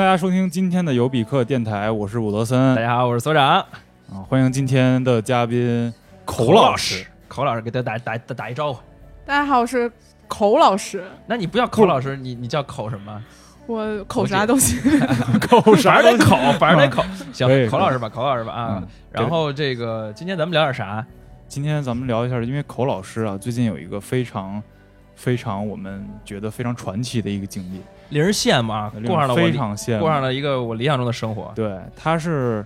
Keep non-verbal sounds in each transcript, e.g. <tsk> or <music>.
大家收听今天的尤比克电台，我是伍德森。大家好，我是所长。啊，欢迎今天的嘉宾口老师，口老师。给大家打打打一招呼。大家好，我是口老师，那你不叫口老师，你你叫口什么？我口啥都行，<laughs> 口啥得口，反正得口。行，口老师吧，口老师吧啊。嗯。然后这个今天咱们聊点啥？今天咱们聊一下，因为口老师啊，最近有一个非常非常我们觉得非常传奇的一个经历，令人羡慕啊，过上了非常羡慕，过上了一个我理想中的生活。对，他是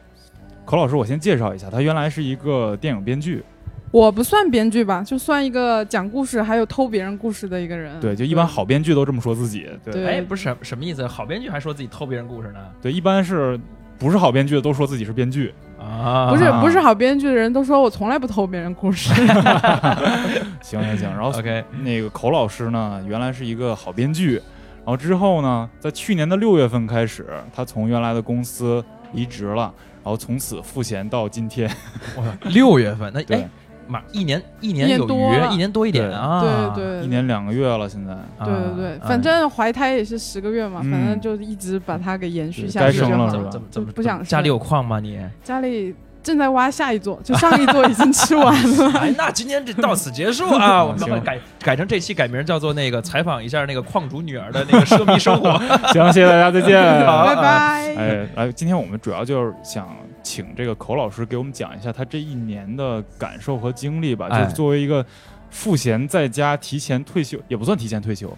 口老师，我先介绍一下，他原来是一个电影编剧，我不算编剧吧，就算一个讲故事还有偷别人故事的一个人。对，就一般好编剧都这么说自己，对对哎，不是什什么意思？好编剧还说自己偷别人故事呢？对，一般是不是好编剧的都说自己是编剧，啊，不是啊不是好编剧的人都说我从来不偷别人故事。<laughs> 行行行，然后 OK，那个口老师呢，原来是一个好编剧，然后之后呢，在去年的六月份开始，他从原来的公司离职了，然后从此赋闲到今天。六月份那对哎，妈一年一一年多余，一年多一点啊。对对，一年两个月了，现在啊，对对对，啊反正怀胎也是十个月嘛，嗯反正就一直把它给延续下去就好了。生了是吧怎么怎么不想家里有矿吗你？家里正在挖下一座，就上一座已经吃完了。<laughs> 哎，那今天这到此结束啊！<laughs> 我们改改成这期改名叫做那个采访一下那个矿主女儿的那个奢靡生活。<laughs> 行，谢谢大家，再见。好拜拜。哎，来，今天我们主要就是想请这个口老师给我们讲一下他这一年的感受和经历吧，哎就是作为一个赋闲在家、提前退休，也不算提前退休，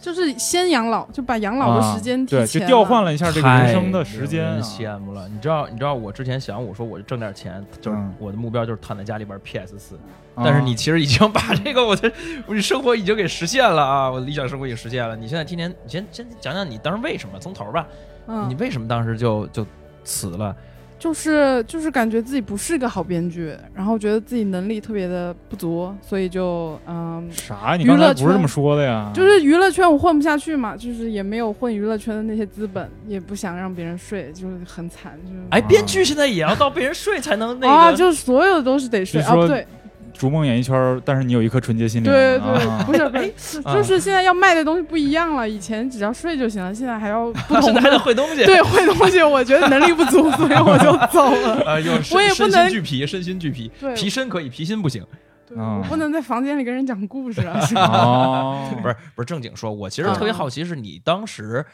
就是先养老，就把养老的时间提前对，就调换了一下这个人生的时间。羡慕了。你知道，你知道我之前想，我说我挣点钱，就是嗯我的目标就是躺在家里边 PS 四。啊但是你其实已经把这个我的我的生活已经给实现了啊，我的理想生活已经实现了。你现在天天，你先先讲讲你当时为什么从头吧，嗯，你为什么当时就就辞了？就是就是感觉自己不是个好编剧，然后觉得自己能力特别的不足，所以就嗯，啥？你娱乐刚才不是这么说的呀？就是娱乐圈我混不下去嘛，就是也没有混娱乐圈的那些资本，也不想让别人睡，就是很惨，就是哎，编剧现在也要到被人睡才能那个。啊，就是所有的都是得睡啊，对逐梦演艺圈，但是你有一颗纯洁心灵。对对，啊 <laughs> 不是就是现在要卖的东西不一样了，以前只要睡就行了，现在还要 <laughs> 不同现在还得的。会东西。对，会东西，我觉得能力不足，所以我就走了。<laughs> 我也不身能心俱疲，身心俱疲，对皮身可以，皮心不行。我不能在房间里跟人讲故事啊。哦，不是不是正经说，我其实嗯特别好奇，是你当时，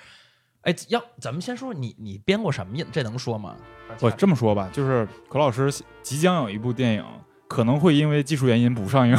哎，要咱们先说你你编过什么？这能说吗？我这么说吧，就是口老师即将有一部电影，可能会因为技术原因不上映。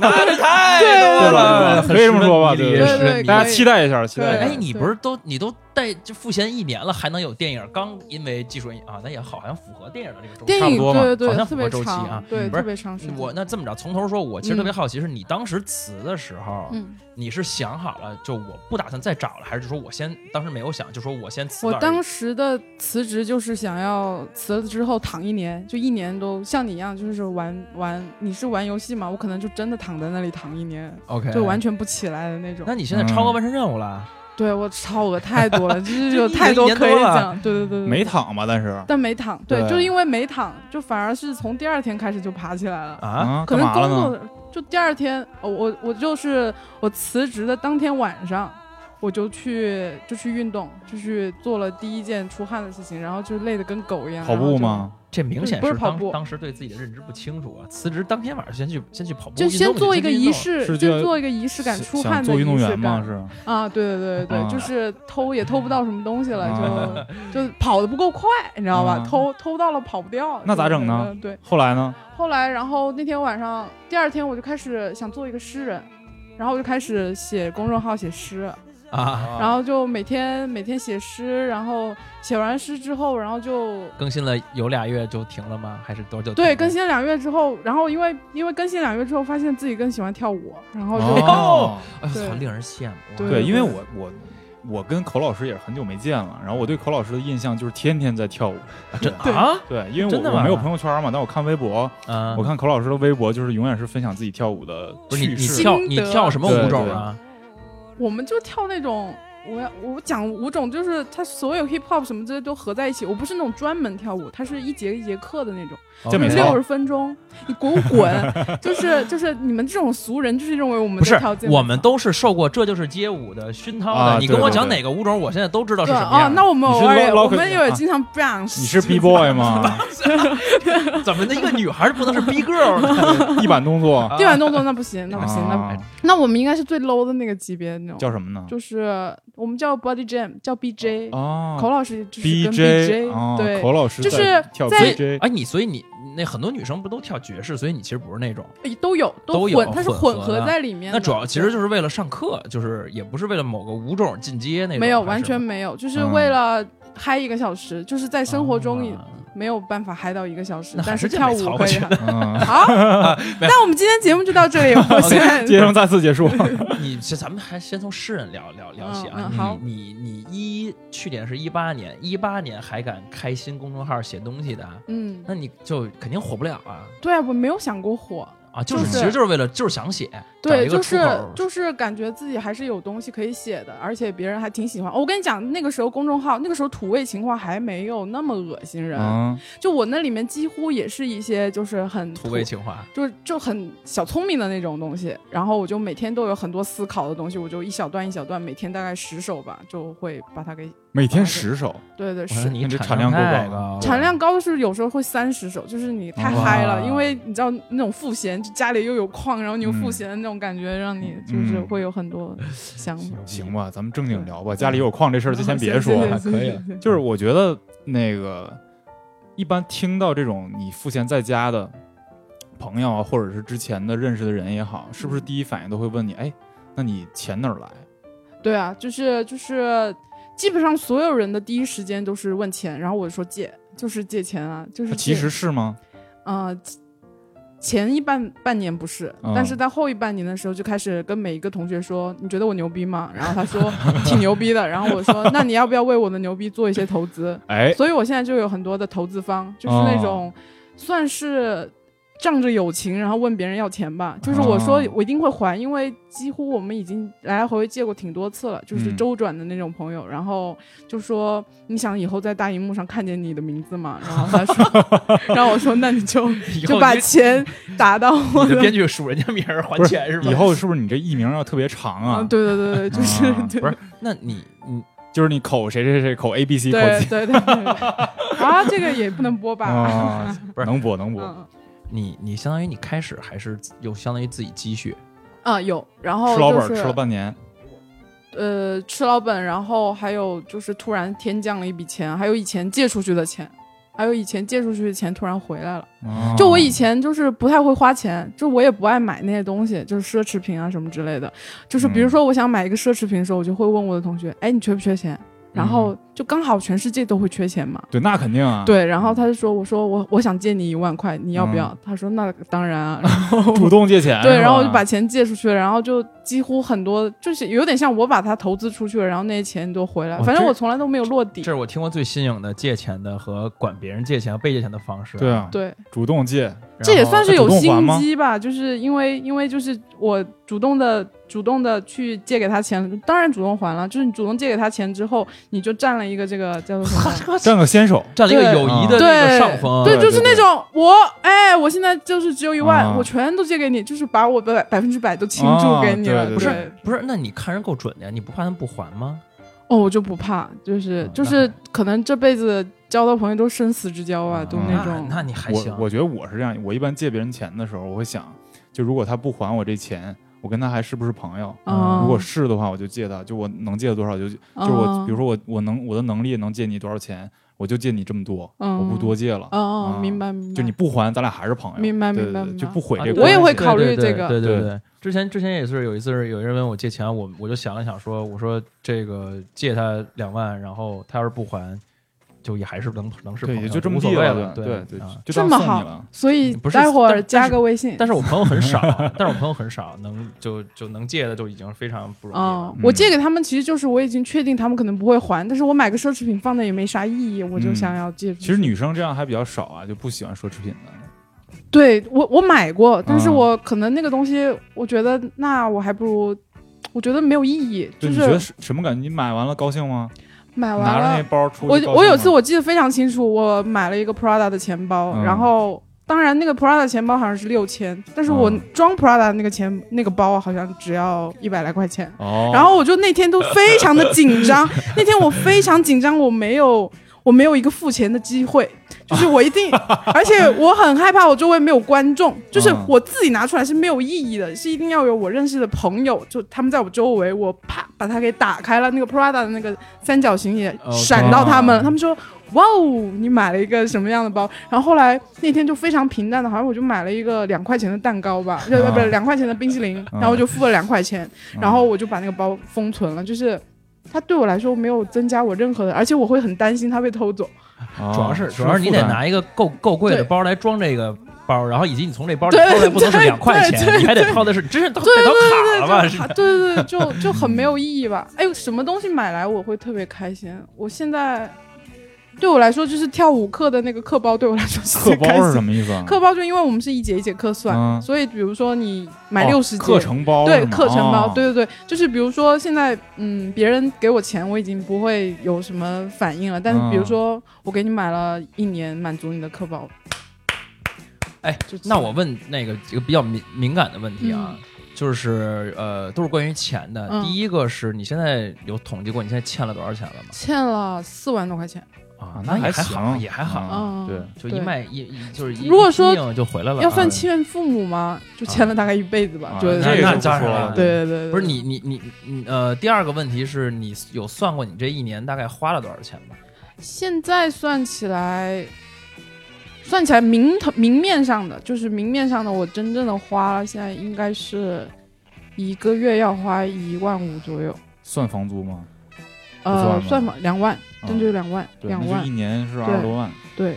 那是太对多了，<laughs> 可以这么说吧对大家期待一下，期待一下。哎，你不是都你都带就赋闲一年了，还能有电影？刚因为技术原因啊，那也好，好像符合电影的这个周期。电影差不多嘛对对对，好像符合特别长，周期啊对，不是特别长时间。我那这么着，从头说，我其实特别好奇，是你当时辞的时候，嗯，你是想好了，就我不打算再找了，还是说我先当时没有想，就说我先辞？我当时的辞职就是想要辞了之后躺一年，就一年都像你一样，就是玩玩。你是玩游戏嘛？我可能就真的躺在那里躺一年，OK，就完全不起来的那种。那你现在超额完成任务了？对我超额太多了，就是有 <laughs> 太多可以讲。对对对对，没躺吧？但是但没躺，对，对就因为没躺，就反而是从第二天开始就爬起来了。啊，啊，可？能工作就第二天，哦我我就是我辞职的当天晚上，我就去就去运动，就去做了第一件出汗的事情，然后就累得跟狗一样。跑步吗？这明显是跑步当时对自己的认知不清楚啊！辞职当天晚上先去先去跑步，就先做一个仪式，就就做一个仪式感，出汗的运动员吗？感是啊，对对对对就是偷也偷不到什么东西了，啊就就跑得不够快，你知道吧啊？偷偷到了跑不掉，那咋整呢嗯对，后来呢？后来然后那天晚上，第二天我就开始想做一个诗人，然后我就开始写公众号写诗，啊，然后就每天每天写诗，然后写完诗之后，然后就更新了有俩月就停了吗？还是多久？对更。新了两月之后，然后因为因为更新两月之后，发现自己更喜欢跳舞，然后就、哦，哎呦，操，令人羡慕。对对，因为我我我跟口老师也是很久没见了，然后我对口老师的印象就是天天在跳舞。真 <laughs> 对啊，对，因为我我没有朋友圈嘛，但我看微博，嗯，我看口老师的微博就是永远是分享自己跳舞的不是你趣事。你跳你跳什么舞种啊？我们就跳那种我要我讲舞种，就是它所有 hip hop 什么这些都合在一起。我不是那种专门跳舞，它是一节一节课的那种，健美操六十分钟，你滚滚，<laughs> 就是就是你们这种俗人就是认为我们不是在跳健美操我们都是受过这就是街舞的熏陶的。啊你跟我讲哪个舞种，我现在都知道是什么样的。那我们偶尔也我们也经常 bounce，你是 B boy 吗？<laughs> 怎么的一个女孩不能是 B girl 呢？<laughs> 地板动作地板动作那不行，那不行，那啊那我们应该是最 low 的那个级别那种，叫什么呢？就是我们叫 body jam，叫 BJ，哦口老师就是跟 BJ BJ，哦，对口老师就是在跳在 BJ，哎，你所以你那很多女生不都跳爵士，所以你其实不是那种。诶都有都有混，它是混合在里面的。那主要其实就是为了上课，就是也不是为了某个舞种进阶那种。没有，完全没有，就是嗯为了嗨一个小时，就是在生活中也啊。没有办法嗨到一个小时但是跳舞可以美操我觉嗨。嗯，<laughs> 好，那我们今天节目就到这里，我现在节目再次结束。<laughs> 你这咱们还先从诗人聊聊聊起啊。嗯嗯好。你你你一去年是一八年，一八年还敢开新公众号写东西的，嗯，那你就肯定火不了啊。对啊，我没有想过火，啊！就是就是其实就是为了就是想写，对，就是就是感觉自己还是有东西可以写的，而且别人还挺喜欢。哦我跟你讲，那个时候公众号，那个时候土味情话还没有那么恶心人，嗯，就我那里面几乎也是一些就是很土味情话。就是就很小聪明的那种东西，然后我就每天都有很多思考的东西，我就一小段一小段，每天大概十首吧，就会把它给每天十首，对对是。你这产量够高产量高的是有时候会三十首，就是你太嗨了，因为你知道那种赋闲，家里又有矿，然后你又赋闲的那种感觉，让你就是嗯会有很多想法。行吧，咱们正经聊吧。家里有矿这事儿就先别说 <laughs> 了。可以就是我觉得那个一般听到这种你赋闲在家的朋友啊，或者是之前的认识的人也好，是不是第一反应都会问你，哎，那你钱哪儿来？对啊，就是就是，基本上所有人的第一时间都是问钱，然后我说借，就是借钱啊，就是借其实是吗？呃，前一半半年不是，嗯但是在后一半年的时候就开始跟每一个同学说，你觉得我牛逼吗？然后他说挺牛逼的，<laughs> 然后我说那你要不要为我的牛逼做一些投资？哎，所以我现在就有很多的投资方，就是那种算是。仗着友情，然后问别人要钱吧，就是我说哦我一定会还，因为几乎我们已经来来回回借过挺多次了，就是嗯周转的那种朋友，然后就说你想以后在大荧幕上看见你的名字嘛？<laughs> 然后他说，然后我说那你就 <laughs> 就把钱打到我的的编剧数人家名儿还钱是吧？以后是不是你这艺名要特别长啊？嗯，对对对对，就是、不是，那你你就是你口谁谁谁口 A B C 口对对对对对 <laughs> 啊，这个也不能播吧？啊，不是能播能播。嗯你你相当于你开始还是有相当于自己积蓄，啊有，然后吃老本儿吃了半年，呃吃老本，然后还有就是突然天降了一笔钱，还有以前借出去的钱。还有以前借出去的钱突然回来了，哦就我以前就是不太会花钱，就我也不爱买那些东西，就是奢侈品啊什么之类的。就是比如说我想买一个奢侈品的时候，我就会问我的同学，哎，你缺不缺钱？然后就刚好全世界都会缺钱嘛，对，那肯定啊，，对，然后他就说，我说我我想借你一万块，你要不要？嗯他说那当然啊，然后 <laughs> 主动借钱，对，然后我就把钱借出去了，然后就几乎很多就是有点像我把它投资出去了，然后那些钱都回来，反正我从来都没有落底这。是我听过最新颖的借钱的和管别人借钱和被借钱的方式。对啊，对，主动借，这也算是有心机吧，就是因为因为就是我主动的主动的去借给他钱，当然主动还了，就是你主动借给他钱之后，你就占了一个这个叫做什么？<laughs> 占个先手，占了一个友谊的那个对上风。对，对就是那种我哎，我现在就是只有一万，啊我全都借给你，就是把我的百分之百都倾注啊给你了，对对不是不是，那你看人够准的呀，你不怕他们不还吗？哦，我就不怕，就是嗯就是可能这辈子交的朋友都生死之交啊，都那那种。那你还行我。我觉得我是这样，我一般借别人钱的时候，我会想，就如果他不还我这钱，我跟他还是不是朋友？啊，如果是的话，我就借他，就我能借多少就，就是我，比如说我我能我的能力能借你多少钱，我就借你这么多，嗯我不多借了。哦哦啊，明白明白。就你不还，咱俩还是朋友。明白对对对明白明白就不毁啊这个。我也会考虑对对这个对对对对，之前之前也是有一次，有人问我借钱，我我就想了想说，我说这个借他两万，然后他要是不还，就也还是能能是朋对，友，也就这么无所地了。对对就这么好所以待会儿加个微信。但是我朋友很少，<laughs> 但是我朋友很少，能就就能借的就已经非常不容易了。嗯，我借给他们其实就是我已经确定他们可能不会还，但是我买个奢侈品放那也没啥意义，我就嗯想要借。其实女生这样还比较少啊，就不喜欢奢侈品的。对我我买过，但是嗯我可能那个东西，我觉得那我还不如我觉得没有意义，就对，你觉得什么感觉？你买完了高兴吗？买完了，包出去我我有次我记得非常清楚，我买了一个 Prada 的钱包，嗯。然后当然那个 Prada 钱包好像是六千，但是我嗯。装 Prada 那个钱那个包好像只要一百来块钱。哦，然后我就那天都非常的紧张，<laughs> 那天我非常紧张，我没有我没有一个付钱的机会，就是我一定，<laughs> 而且我很害怕我周围没有观众，就是嗯我自己拿出来是没有意义的，是一定要有我认识的朋友，就他们在我周围，我啪把它给打开了，那个 Prada 的那个三角形也闪到他们了，他们说。哇哦，你买了一个什么样的包？然后后来那天就非常平淡的，好像我就买了一个两块钱的蛋糕吧，<laughs> 呃、不是两块钱的冰淇淋，然后就付了两块钱，嗯然后我就把那个包封存了，就是它对我来说没有增加我任何的，而且我会很担心它被偷走。哦主要是主要是你得拿一个够够贵的包来装这个包，然后以及你从这包里对掏的不能是两块钱，你还得掏的是，真是掏对带掏卡了吧？就是对对对，就就很没有意义吧？哎呦，什么东西买来我会特别开心？我现在对我来说就是跳舞课的那个课包，对我来说是课。包是什么意思啊？课包就因为我们是一节一节课算，嗯所以比如说你买哦六十节。课程包对课程包，哦对对对，就是比如说现在，嗯，别人给我钱，我已经不会有什么反应了。但是比如嗯说，我给你买了一年，满足你的课包，哎，那我问那个一个比较敏敏感的问题啊嗯，就是呃，都是关于钱的。嗯第一个是你现在有统计过你现在欠了多少钱了吗？欠了四万多块钱。啊那还也还好，行也还好，嗯对，就一卖一一就是一如果说就回来了啊。要算欠父母吗？就欠了大概一辈子吧。啊 <laughs> 就那那这个当然了对对对，对不是你你你你呃，第二个问题是你有算过你这一年大概花了多少钱吗？现在算起来，算起来明头明面上的，就是明面上的，我真正的花了，现在应该是一个月要花一万五左右。算房租吗？呃，算吧，两万，啊真就两万，两万一，年是二十多万，对。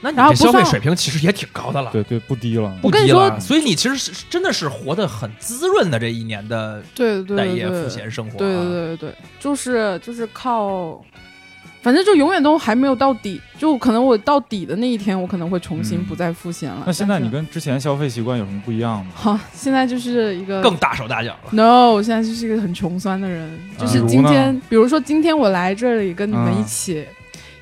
那你这消费水平其实也挺高的了。对对，不低了。不我跟你说低了所以你其实是真的是活得很滋润的这一年的对对待业对对赋闲生活、啊。对对对对对，就是就是靠，反正就永远都还没有到底，就可能我到底的那一天，我可能会重新嗯不再复现了。那现在你跟之前消费习惯有什么不一样吗？好，现在就是一个更大手大脚了。No，我现在就是一个很穷酸的人，就是今天，比如说今天我来这里跟你们嗯一起。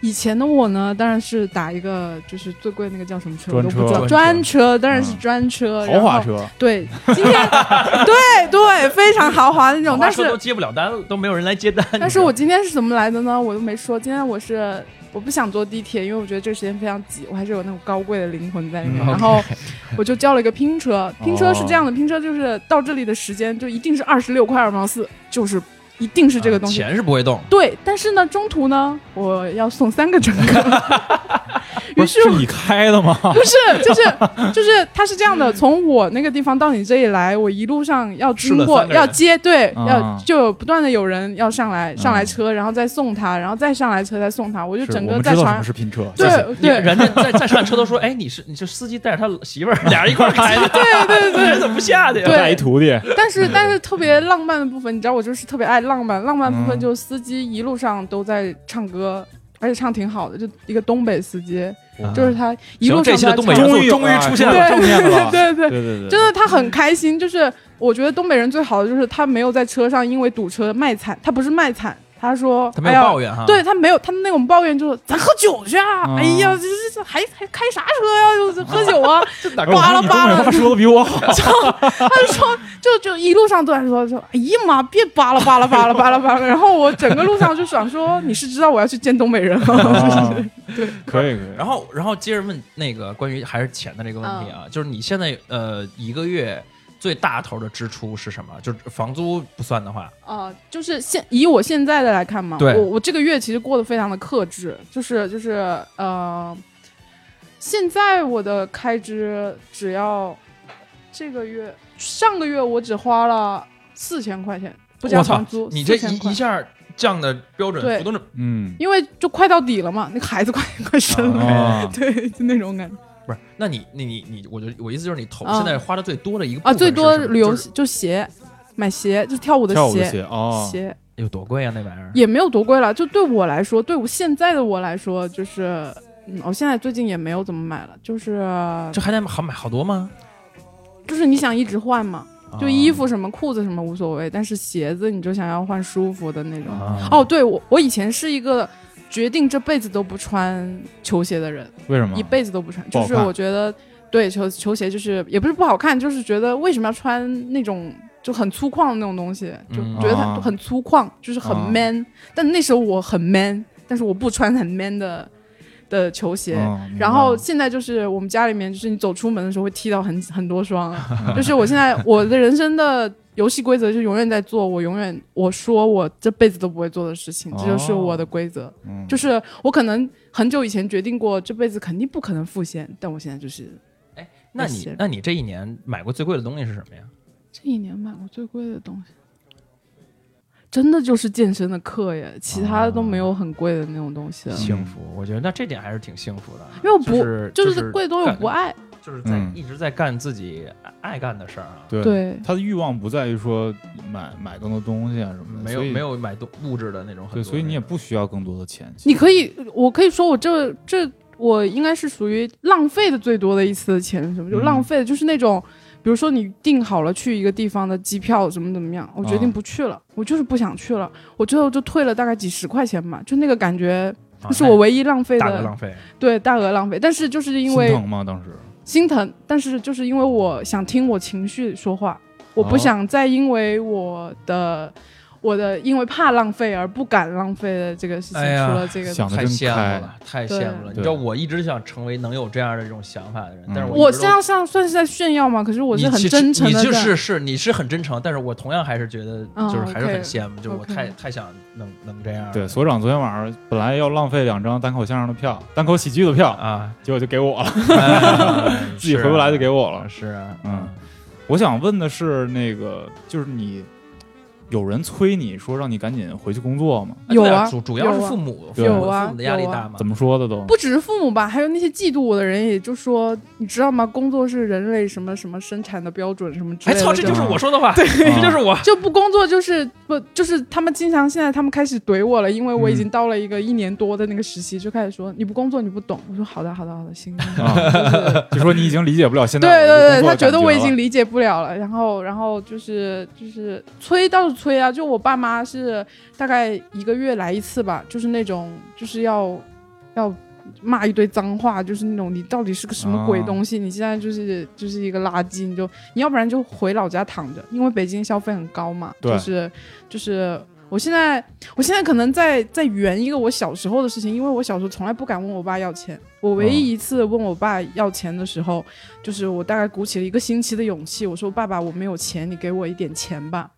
以前的我呢，当然是打一个就是最贵那个叫什么车，我专都不知道。车专车当然是嗯专车，豪然后。华车，对，今天 <laughs> 对对非常豪华的那种，但是接不了单，都没有人来接单。但是我今天是怎么来的呢？我都没说。今天我是我不想坐地铁，因为我觉得这个时间非常挤，我还是有那种高贵的灵魂在里面。嗯然后我就叫了一个拼车，拼车是这样的，拼车就是到这里的时间就一定是二十六块二毛四，就是一定是这个东西。啊钱是不会动。对，但是呢，中途呢，我要送三个乘客，不 <laughs> 于是我是是你开的吗？不是，就是就是，他是这样的，从我那个地方到你这里来，我一路上要经过要接，对，啊。要就不断的有人要上来上来车，然后再送他，然后再上来车再送他，我就整个在船们知道什么是拼车，对对。人家在在上车都说，哎，你是你是司机带着他媳妇儿，<laughs> 俩人一块儿开的，对对对，人 <laughs> 怎么不下去呀？对带一徒弟，但是但是特别浪漫的部分，你知道我就是特别爱浪漫，浪漫部分嗯就是司机一路上都在唱歌。而且唱挺好的，就一个东北司机，哇就是他一路上都在唱东北终于终于出现了。正面了，<laughs> 对对对对对，真的他很开心，就是我觉得东北人最好的就是他没有在车上因为堵车卖惨，他不是卖惨，他说他没有哎呀抱怨哈，对他没有，他那种抱怨就是咱喝酒去啊！嗯哎呀，这这这还还开啥车呀？就是喝酒啊！<laughs> 哎我扒拉你扒拉他说的比我好，他就说，就就一路上都在说说，哎呀妈，别巴拉巴拉巴拉巴拉巴拉。然后我整个路上就想说，你是知道我要去见东北人吗？啊可以可以。然后，然后接着问那个关于还是钱的这个问题啊，就是你现在呃一个月最大头的支出是什么？就是房租不算的话，啊、就是现以我现在的来看嘛，我我这个月其实过得非常的克制，就是就是呃，现在我的开支只要这个月上个月我只花了四千块钱，不加房租，你这一一下降的标准对幅度是嗯。因为就快到底了嘛，那个孩子快 <laughs> 快生了，啊，<laughs> 对，就那种感觉不是？那你那你你，我就我意思就是你投啊现在花的最多的一个啊，最多旅游就是就鞋，买鞋就跳舞的跳舞的鞋，鞋哦，鞋有多贵啊那玩意儿？也没有多贵了，就对我来说，对我现在的我来说，就是，嗯，我现在最近也没有怎么买了，就是这还得好买好多吗？就是你想一直换嘛，就衣服什么、裤子什么无所谓，但是鞋子你就想要换舒服的那种。啊哦，对我我以前是一个决定这辈子都不穿球鞋的人，为什么？一？辈子都不穿，就是我觉得对球球鞋就是也不是不好看，就是觉得为什么要穿那种就很粗犷的那种东西，就嗯觉得它啊。很粗犷，就是很啊。man。但那时候我很 man，但是我不穿很 man 的的球鞋。然后现在就是我们家里面，就是你走出门的时候会踢到很很多双，<laughs> 就是我现在我的人生的游戏规则就永远在做我永远我说我这辈子都不会做的事情，这就是我的规则。嗯就是我可能很久以前决定过这辈子肯定不可能复现，但我现在就是哎那你那你这一年买过最贵的东西是什么呀？这一年买过最贵的东西，真的就是健身的课耶，其他的都没有很贵的那种东西了。幸福，我觉得那这点还是挺幸福的，因为我不就是就是贵的东西不爱，就是在嗯一直在干自己爱干的事儿啊，对对他的欲望不在于说买买更多东西啊什么的，没有没有买东物质的那种很多对，所以你也不需要更多的钱。你可以，我可以说我这这我应该是属于浪费的最多的一次的钱什么？就嗯浪费的就是那种。比如说你订好了去一个地方的机票怎么怎么样，我决定啊不去了，我就是不想去了，我最后就退了大概几十块钱吧，就那个感觉，那是我唯一浪费的，大额浪费，对大额浪费。但是就是因为心疼吗？当时心疼，但是就是因为我想听我情绪说话，我不哦想再因为我的、我的因为怕浪费而不敢浪费的这个事情，哎除了这个。想太羡慕，了，太羡慕了。你知道我一直想成为能有这样的这种想法的人，嗯但是我这一直都样像算是在炫耀吗？可是我是很真诚的在，是是你是很真诚，但是我同样还是觉得嗯就是还是很羡慕，就是我太太想能能这样。对，所长昨天晚上本来要浪费两张单口相声的票，单口喜剧的票，啊，结果就给我了，<laughs> 哎 <laughs> 自己回不来就给我了。是啊，嗯，我想问的是，那个就是你有人催你说让你赶紧回去工作吗？有啊主主要是父母，对父母有啊父母的压力大嘛。怎么说的都？不只是父母吧，还有那些嫉妒我的人，也就说，你知道吗？工作是人类什么什么生产的标准什么之哎操，类的种。这就是我说的话，对，<laughs> 这就是我。就不工作就是不就是他们经常现在他们开始怼我了，因为我已嗯经到了一个一年多的那个时期，就开始说你不工作你不懂。我说好的好的好的，行。啊，<laughs> 就说你已经理解不了现在对对对，他觉得我已经理解不了了，然后然后就是就是催倒是催啊，就我爸妈是大概一个月来一次吧，就是那种就是要要骂一堆脏话，就是那种你到底是个什么鬼啊东西，你现在就是就是一个垃圾，你就你要不然就回老家躺着，因为北京消费很高嘛，对就是就是。我现在，我现在可能在在圆一个我小时候的事情，因为我小时候从来不敢问我爸要钱。我唯一嗯一次问我爸要钱的时候，就是我大概鼓起了一个星期的勇气，我说：“爸爸，我没有钱，你给我一点钱吧。”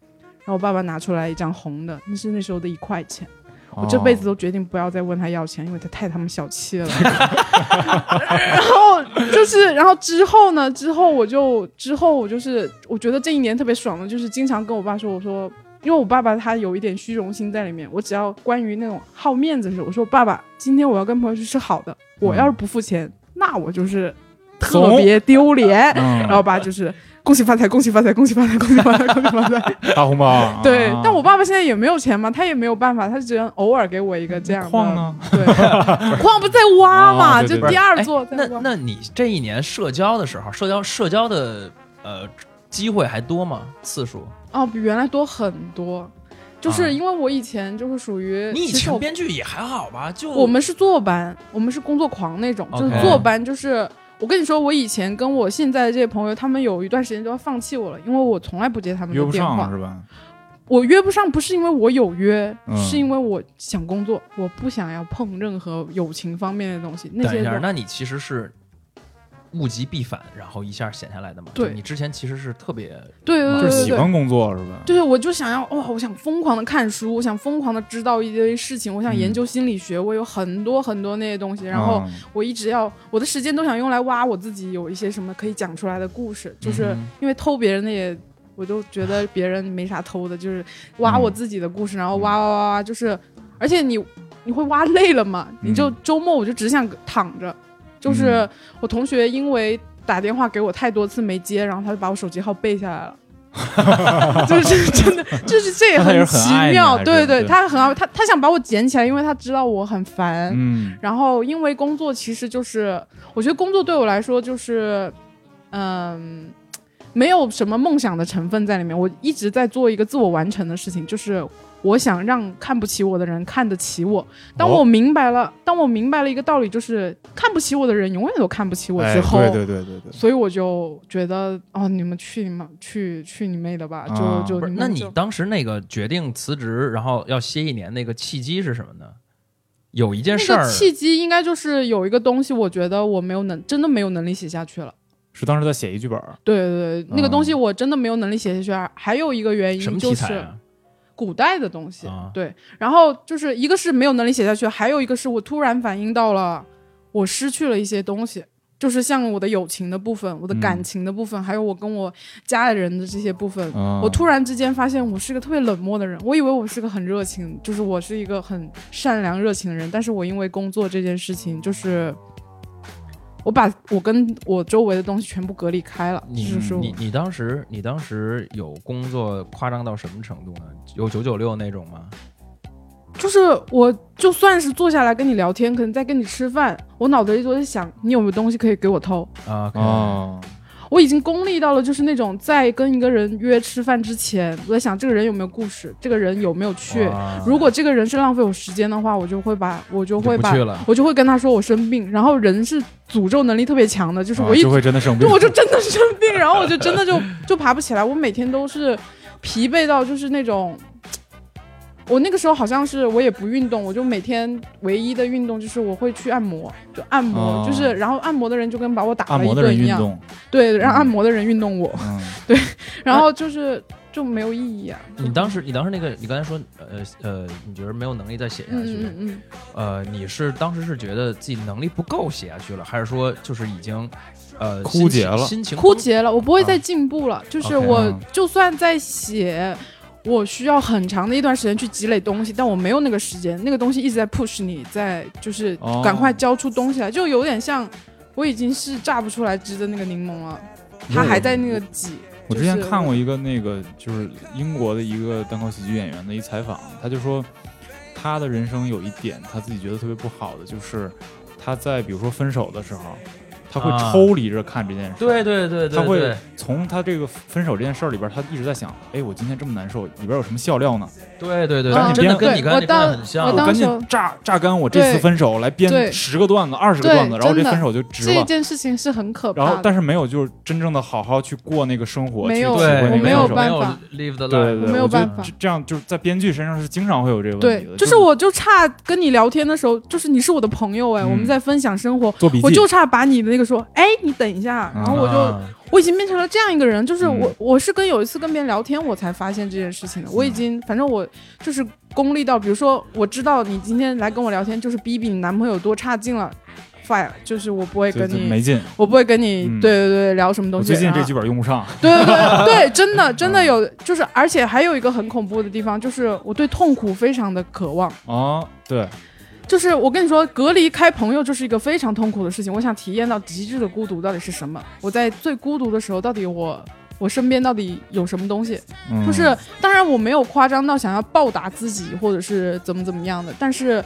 然后我爸爸拿出来一张红的，那是那时候的一块钱。我这辈子哦都决定不要再问他要钱，因为他太他妈小气了。<laughs> 然后就是，然后之后呢？之后我就之后我就是，我觉得这一年特别爽的，就是经常跟我爸说，我说，因为我爸爸他有一点虚荣心在里面，我只要关于那种好面子的事，我说爸爸，今天我要跟朋友去吃好的，我要是不付钱，那我就是特别丢脸。嗯然后我爸就是恭喜发财，恭喜发财，恭喜发财，恭喜发财，恭喜发财。大红包，对啊，但我爸爸现在也没有钱嘛，他也没有办法，他只能偶尔给我一个这样的。矿呢？对，矿不在挖嘛，就第二哎座在挖。那那你这一年社交的时候，社交社交的呃机会还多吗？次数？哦，比原来多很多，就是啊因为我以前就是属于，你以前编剧也还好吧？就我们是坐班，我们是工作狂那种，就是坐班就是。我跟你说，我以前跟我现在的这些朋友，他们有一段时间都要放弃我了，因为我从来不接他们约不的电话。上是吧？我约不上，不是因为我有约，嗯是因为我想工作，我不想要碰任何友情方面的东西。那等一下，些都那你其实是物极必反，然后一下闲下来的嘛？对你之前其实是特别对对对就是喜欢工作是吧？对，我就想要哇、我想疯狂的看书，我想疯狂的知道一堆事情，我想嗯研究心理学，我有很多很多那些东西，然后嗯我一直要我的时间都想用来挖我自己有一些什么可以讲出来的故事，就是嗯因为偷别人的也。我就觉得别人没啥偷的，就是挖嗯我自己的故事，然后挖挖挖挖，就是，而且你你会挖累了嘛？你就嗯周末我就只想躺着，就是嗯我同学因为打电话给我太多次没接，然后他就把我手机号背下来了。<laughs> 就是 <laughs> 真的，就是这也很奇妙，对对，对他很好，他他想把我捡起来，因为他知道我很烦。嗯然后因为工作其实就是，我觉得工作对我来说就是，嗯，没有什么梦想的成分在里面。我一直在做一个自我完成的事情，就是我想让看不起我的人看得起我。当我哦明白了，当我明白了一个道理，就是看不起我的人永远都看不起我之后，哎、对对对对对，所以我就觉得哦，你们去你们去去你妹的吧！就、啊就那你当时那个决定辞职，然后要歇一年，那个契机是什么呢？有一件事儿那个，契机应该就是有一个东西，我觉得我没有能真的没有能力写下去了。是当时在写一剧本，对对对，那个嗯东西我真的没有能力写下去。啊还有一个原什么因就是题材啊？古代的东西，啊对。然后就是一个是没有能力写下去，还有一个是我突然反应到了我失去了一些东西，就是像我的友情的部分、我的感嗯情的部分，还有我跟我家里人的这些部分。嗯、我突然之间发现我是一个特别冷漠的人，我以为我是个很热情，就是我是一个很善良热情的人，但是我因为工作这件事情，就是我把我跟我周围的东西全部隔离开了，你就是我你你当时你当时有工作夸张到什么程度呢？有九九六那种吗？就是我就算是坐下来跟你聊天，可能在跟你吃饭，我脑子里都在想你有没有东西可以给我偷。啊，哦，我已经功利到了，就是那种在跟一个人约吃饭之前，我在想这个人有没有故事，这个人有没有去。如果这个人是浪费我时间的话，我就会把我就会把我就会跟他说我生病，然后人是诅咒能力特别强的，就是我一啊就会真的生病就，我就真的生病，然后我就真的就 <laughs> 就爬不起来，我每天都是疲惫到就是那种。我那个时候好像是我也不运动，我就每天唯一的运动就是我会去按摩，就按摩，哦就是然后按摩的人就跟把我打了一按摩的人顿一样，对，让嗯。按摩的人运动我，嗯，<laughs> 然后就是就没有意义啊。你当时你当时那个你刚才说呃呃，你觉得没有能力再写下嗯去？嗯嗯呃，你是当时是觉得自己能力不够写下去了，还是说就是已经呃枯竭了？心情嗯，枯竭了，我不会再进步了。就是我嗯。就算在写，我需要很长的一段时间去积累东西，但我没有那个时间，那个东西一直在 push 你，在就是哦赶快交出东西来，就有点像我已经是榨不出来汁的那个柠檬了，它还在那个挤。我之前看过一个那个就是英国的一个单口喜剧演员的一采访，他就说他的人生有一点他自己觉得特别不好的，就是他在比如说分手的时候，他会啊。抽离着看这件事。对对对对，他会从他这个分手这件事儿里边，他一直在想，哎，我今天这么难受，里边有什么笑料呢？对对对，啊真的跟对你刚才你说的我当很像。我。我赶紧榨榨干我这次分手，来编对。十个段子、二十个段子，然后这分手就值了。这。件事情是很可怕的。然后，但是没有就是真正的好好去过那个生活，去没有。体会，那个我没有办法。live the 对 life，对没有办法。这这样就是在编剧身上是经常会有这个问题的，，就是我就差跟你聊天的时候，就是你是我的朋友哎，嗯。我们在分享生活，我就差把你的那个说，哎，你等一下，然后我就、啊我已经变成了这样一个人，就是嗯我、我是跟有一次跟别人聊天，我才发现这件事情的。我已经反正我就是功利到，比如说我知道你今天来跟我聊天，就是逼逼你男朋友多差劲了。fire 就是我不会跟你，没劲。我不会跟你，嗯对对对，聊什么东西。最近这啊剧本用不上，对对对对，真的 <laughs> 真的有，就是而且还有一个很恐怖的地方，就是我对痛苦非常的渴望。啊，对，就是我跟你说，隔离开朋友就是一个非常痛苦的事情。我想体验到极致的孤独到底是什么。我在最孤独的时候，到底我我身边到底有什么东西？嗯就是当然我没有夸张到想要报答自己或者是怎么怎么样的，但是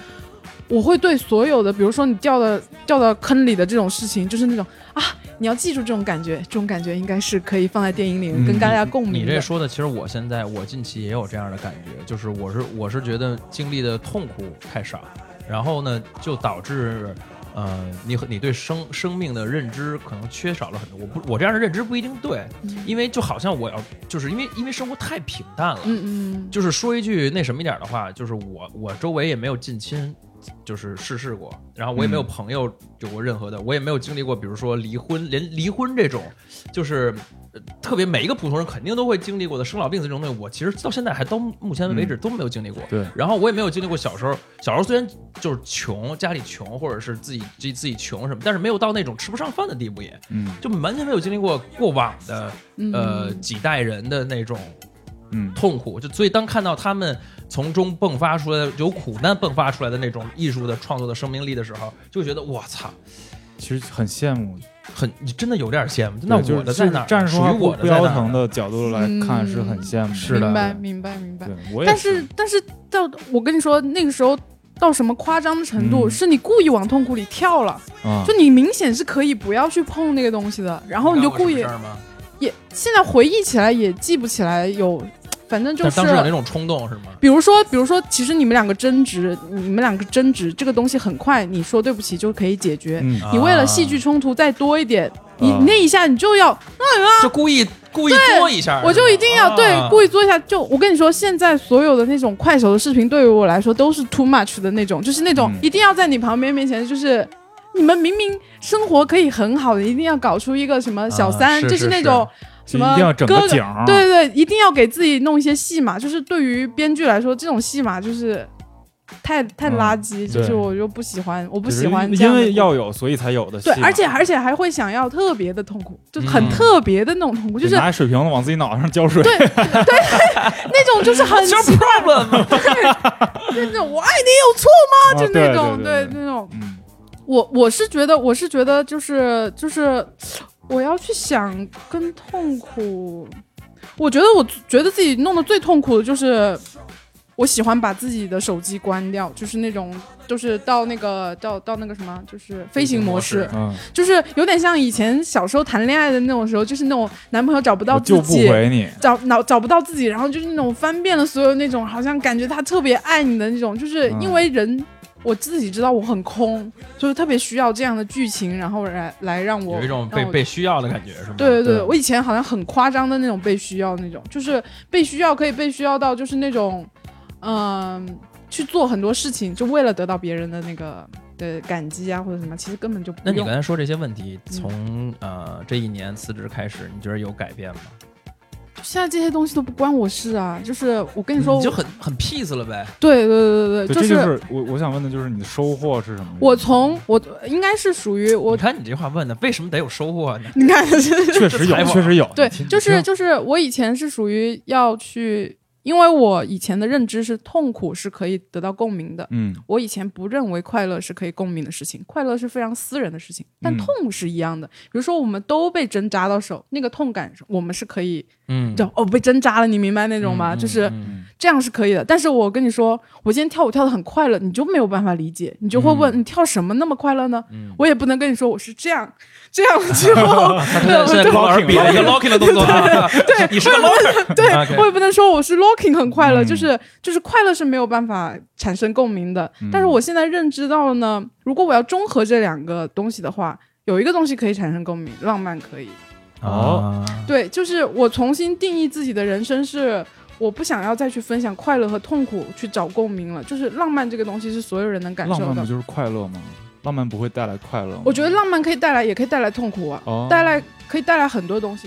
我会对所有的，比如说你掉到掉到坑里的这种事情，就是那种啊，你要记住这种感觉，这种感觉应该是可以放在电影里跟大家共你鸣你。这说的，其实我现在我近期也有这样的感觉，就是我是我是觉得经历的痛苦太少，然后呢，就导致呃，你和你对生生命的认知可能缺少了很多。我不我这样的认知不一定对，因为就好像我要就是因为因为生活太平淡了，嗯嗯就是说一句那什么一点的话，就是我我周围也没有近亲。就是逝世过，然后我也没有嗯朋友有过任何的，我也没有经历过，比如说离婚，连离婚这种，就是呃特别每一个普通人肯定都会经历过的生老病死这种东西，我其实到现在还到目前为止都没有经历过。对，然后我也没有经历过小时候，小时候虽然就是穷，家里穷，或者是自己自己自己穷什么，但是没有到那种吃不上饭的地步也，嗯就完全没有经历过过往的嗯，呃几代人的那种嗯，痛苦，就所以当看到他们从中迸发出来的有苦难迸发出来的那种艺术的创作的生命力的时候，就会觉得我操，其实很羡慕。很你真的有点羡慕。那我的在哪儿？站属于我不不腰的在哪儿呢？疼的角度来看是很羡慕。是的明白明白明白但是但是到我跟你说，那个时候到什么夸张的程度，嗯是你故意往痛苦里跳了，嗯，就你明显是可以不要去碰那个东西的，然后你就故意？也现在回忆起来也记不起来有，反正就是当时有那种冲动是吗？比如说，比如说，其实你们两个争执，你们两个争执这个东西很快，你说对不起就可以解决。嗯，你为了戏剧冲突再多一点，你啊那一下你就要，就故意故意作一下，我就一定要对啊故意作一下。就我跟你说，现在所有的那种快手的视频，对于我来说都是 too much 的那种，就是那种嗯一定要在你旁边面前，就是你们明明生活可以很好的，一定要搞出一个什么小三，啊是就是那种什么就一定要整哥哥个景儿，对对对，一定要给自己弄一些戏码，就是对于编剧来说，这种戏码就是太太嗯垃圾，就是我就不喜欢，我不喜欢这因为要有，所以才有的戏对，而且而且还会想要特别的痛苦，就很嗯特别的那种痛苦，就是拿水瓶子往自己脑袋上浇水，对 <laughs> 对那种就是很？<laughs> 那种我爱你有错吗？啊就那种对。对那种，嗯，我我是觉得我是觉得就是就是我要去想跟痛苦，我觉得我觉得自己弄得最痛苦的就是。我喜欢把自己的手机关掉，就是那种，就是到那个到到那个什么，就是飞行模式，嗯，就是有点像以前小时候谈恋爱的那种时候，就是那种男朋友找不到我就不自己，回你，找找找不到自己，然后就是那种翻遍了所有那种，好像感觉他特别爱你的那种，就是嗯因为人。我自己知道我很空，就是特别需要这样的剧情，然后来来让我有一种被被需要的感觉是吗？对对对，对我以前好像很夸张的那种被需要那种，就是被需要可以被需要到就是那种，嗯、去做很多事情，就为了得到别人的那个的感激啊或者什么，其实根本就不那你刚才说这些问题，嗯从呃这一年辞职开始，你觉得有改变吗？现在这些东西都不关我事啊，就是我跟你说，你就很很 peace 了呗。对对对对对，就这就是我我想问的，就是你的收获是什么？我从我应该是属于我你，看你这话问的，为什么得有收获呢？<laughs> 你看，<laughs> 确实有确实有，对，就是就是我以前是属于要去，因为我以前的认知是痛苦是可以得到共鸣的，嗯我以前不认为快乐是可以共鸣的事情，快乐是非常私人的事情，但嗯痛是一样的。比如说我们都被针扎到手，那个痛感我们是可以嗯，就哦被针扎了，你明白那种吗？嗯就是嗯这样是可以的。但是我跟你说，我今天跳舞跳的很快乐，你就没有办法理解，你就会问、嗯你跳什么那么快乐呢？嗯我也不能跟你说我是这样这样之后，<laughs> 现在现在跟老师比了一个 locking 的动作啊，对，你是个 locker，对我也不能说我是 locking 很快乐，嗯就是就是快乐是没有办法产生共鸣的。嗯但是我现在认知到了呢，如果我要综合这两个东西的话，有一个东西可以产生共鸣，浪漫可以。哦，对，就是我重新定义自己的人生是。我不想要再去分享快乐和痛苦，去找共鸣了。就是浪漫这个东西是所有人能感受的。浪漫不就是快乐吗？浪漫不会带来快乐吗？我觉得浪漫可以带来，也可以带来痛苦啊，哦，带来可以带来很多东西。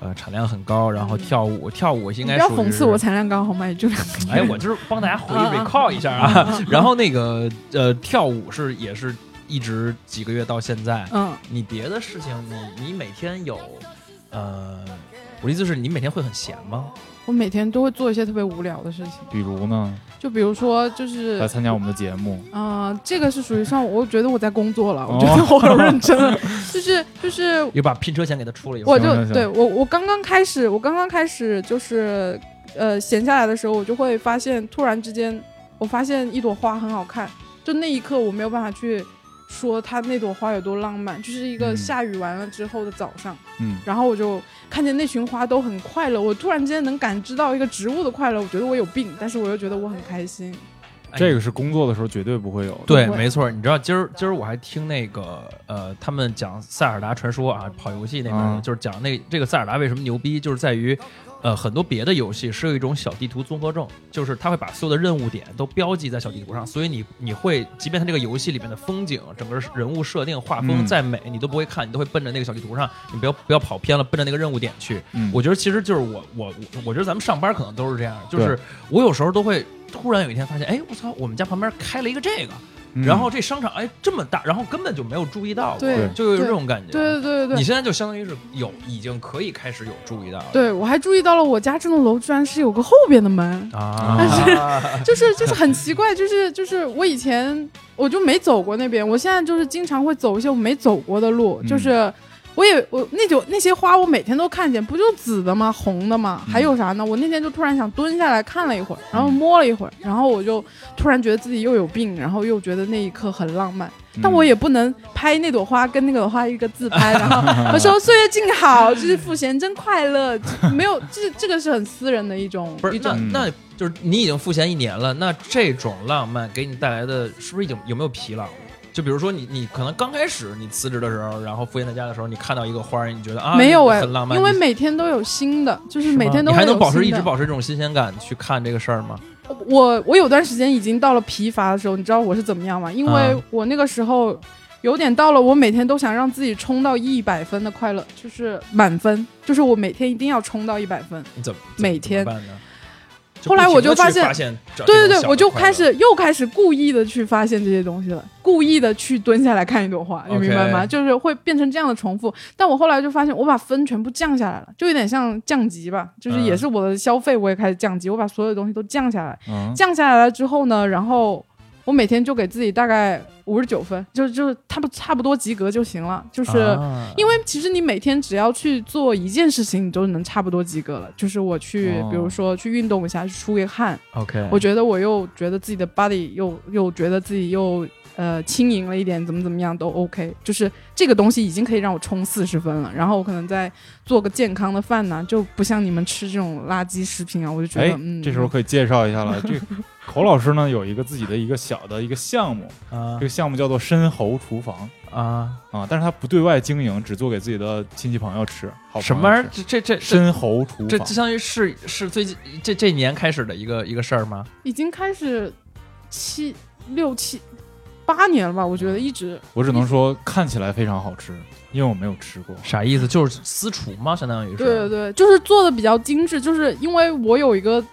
呃产量很高，然后跳舞，跳舞应该不要讽刺我产量高好吗？就两个。<laughs> 哎，我就是帮大家回忆 recall 一下啊。<laughs> 然后那个呃，跳舞是也是一直几个月到现在。嗯，你别的事情，你你每天有呃，我的意思是你每天会很闲吗？我每天都会做一些特别无聊的事情，比如呢，就比如说就是来参加我们的节目，啊、这个是属于上，我觉得我在工作了，哦我觉得我很认真了，<laughs> 就是就是，<laughs> 又把拼车钱给他出了。我就对我我刚刚开始，我刚刚开始就是呃闲下来的时候，我就会发现，突然之间，我发现一朵花很好看，就那一刻我没有办法去说他那朵花有多浪漫，就是一个嗯下雨完了之后的早上，嗯，然后我就看见那群花都很快乐，我突然之间能感知到一个植物的快乐，我觉得我有病，但是我又觉得我很开心。哎这个是工作的时候绝对不会有的。对，没错。你知道今儿今儿我还听那个呃，他们讲塞尔达传说啊，跑游戏那边，嗯就是讲那这个塞尔达为什么牛逼，就是在于。呃，很多别的游戏是有一种小地图综合症，就是它会把所有的任务点都标记在小地图上，所以你你会，即便它这个游戏里面的风景、整个人物设定、画风嗯再美，你都不会看，你都会奔着那个小地图上，你不要不要跑偏了，奔着那个任务点去。嗯我觉得其实就是我我我我觉得咱们上班可能都是这样，就是我有时候都会突然有一天发现，哎，我操，我们家旁边开了一个这个，嗯然后这商场哎这么大，然后根本就没有注意到过，对就有这种感觉。对对对对对。你现在就相当于是有已经可以开始有注意到了。对，我还注意到了，我家这栋楼居然是有个后边的门，啊，<laughs> 但是 <laughs> 就是就是很奇怪，就是就是我以前我就没走过那边，我现在就是经常会走一些我没走过的路，嗯就是我也我那就那些花我每天都看见，不就紫的吗？红的吗？还有啥呢？我那天就突然想蹲下来看了一会儿，然后摸了一会儿，然后我就突然觉得自己又有病，然后又觉得那一刻很浪漫，嗯但我也不能拍那朵花跟那朵花一个自拍，然后 <laughs> 我说岁月静好，就是赋闲真快乐，没有这这个是很私人的一种不是那就是你已经赋闲一年了，那这种浪漫给你带来的是不是已经有没有疲劳？就比如说你你可能刚开始你辞职的时候，然后赋闲在家的时候，你看到一个花儿，你觉得啊没有哎、很浪漫，因为每天都有新的，就是每天都还能保持一直保持这种新鲜感去看这个事儿吗？我我有段时间已经到了疲乏的时候，你知道我是怎么样吗？因为啊我那个时候有点到了，我每天都想让自己冲到一百分的快乐，就是满分，就是我每天一定要冲到一百分。你怎么每天怎么办呢？后来我就发现发现，对对对，我就开始又开始故意的去发现这些东西了，故意的去蹲下来看一朵花，你明白吗？就是会变成这样的重复。但我后来就发现，我把分全部降下来了，就有点像降级吧，就是也嗯是我的消费我也开始降级，我把所有东西都降下来。嗯降下来了之后呢，然后我每天就给自己大概五十九分，就就是差不差不多及格就行了。就是、啊因为其实你每天只要去做一件事情，你就能差不多及格了。就是我去，哦比如说去运动一下，去出个汗，OK，我觉得我又觉得自己的 body 又又觉得自己又。呃，轻盈了一点，怎么怎么样都 OK，就是这个东西已经可以让我冲四十分了。然后我可能再做个健康的饭呢，就不像你们吃这种垃圾食品啊，我就觉得，哎嗯，这时候可以介绍一下了。<laughs> 这个口老师呢有一个自己的一个小的一个项目，啊这个项目叫做深喉厨房啊，啊，但是他不对外经营，只做给自己的亲戚朋友吃。好朋友什么玩意儿？这这这深喉厨房这这相当于是是最近这这年开始的一个一个事儿吗？已经开始七六七八年了吧？我觉得一直我只能说看起来非常好吃，因为我没有吃过。啥意思？就是私厨吗？相当于是。对对对，就是做的比较精致，就是因为我有一个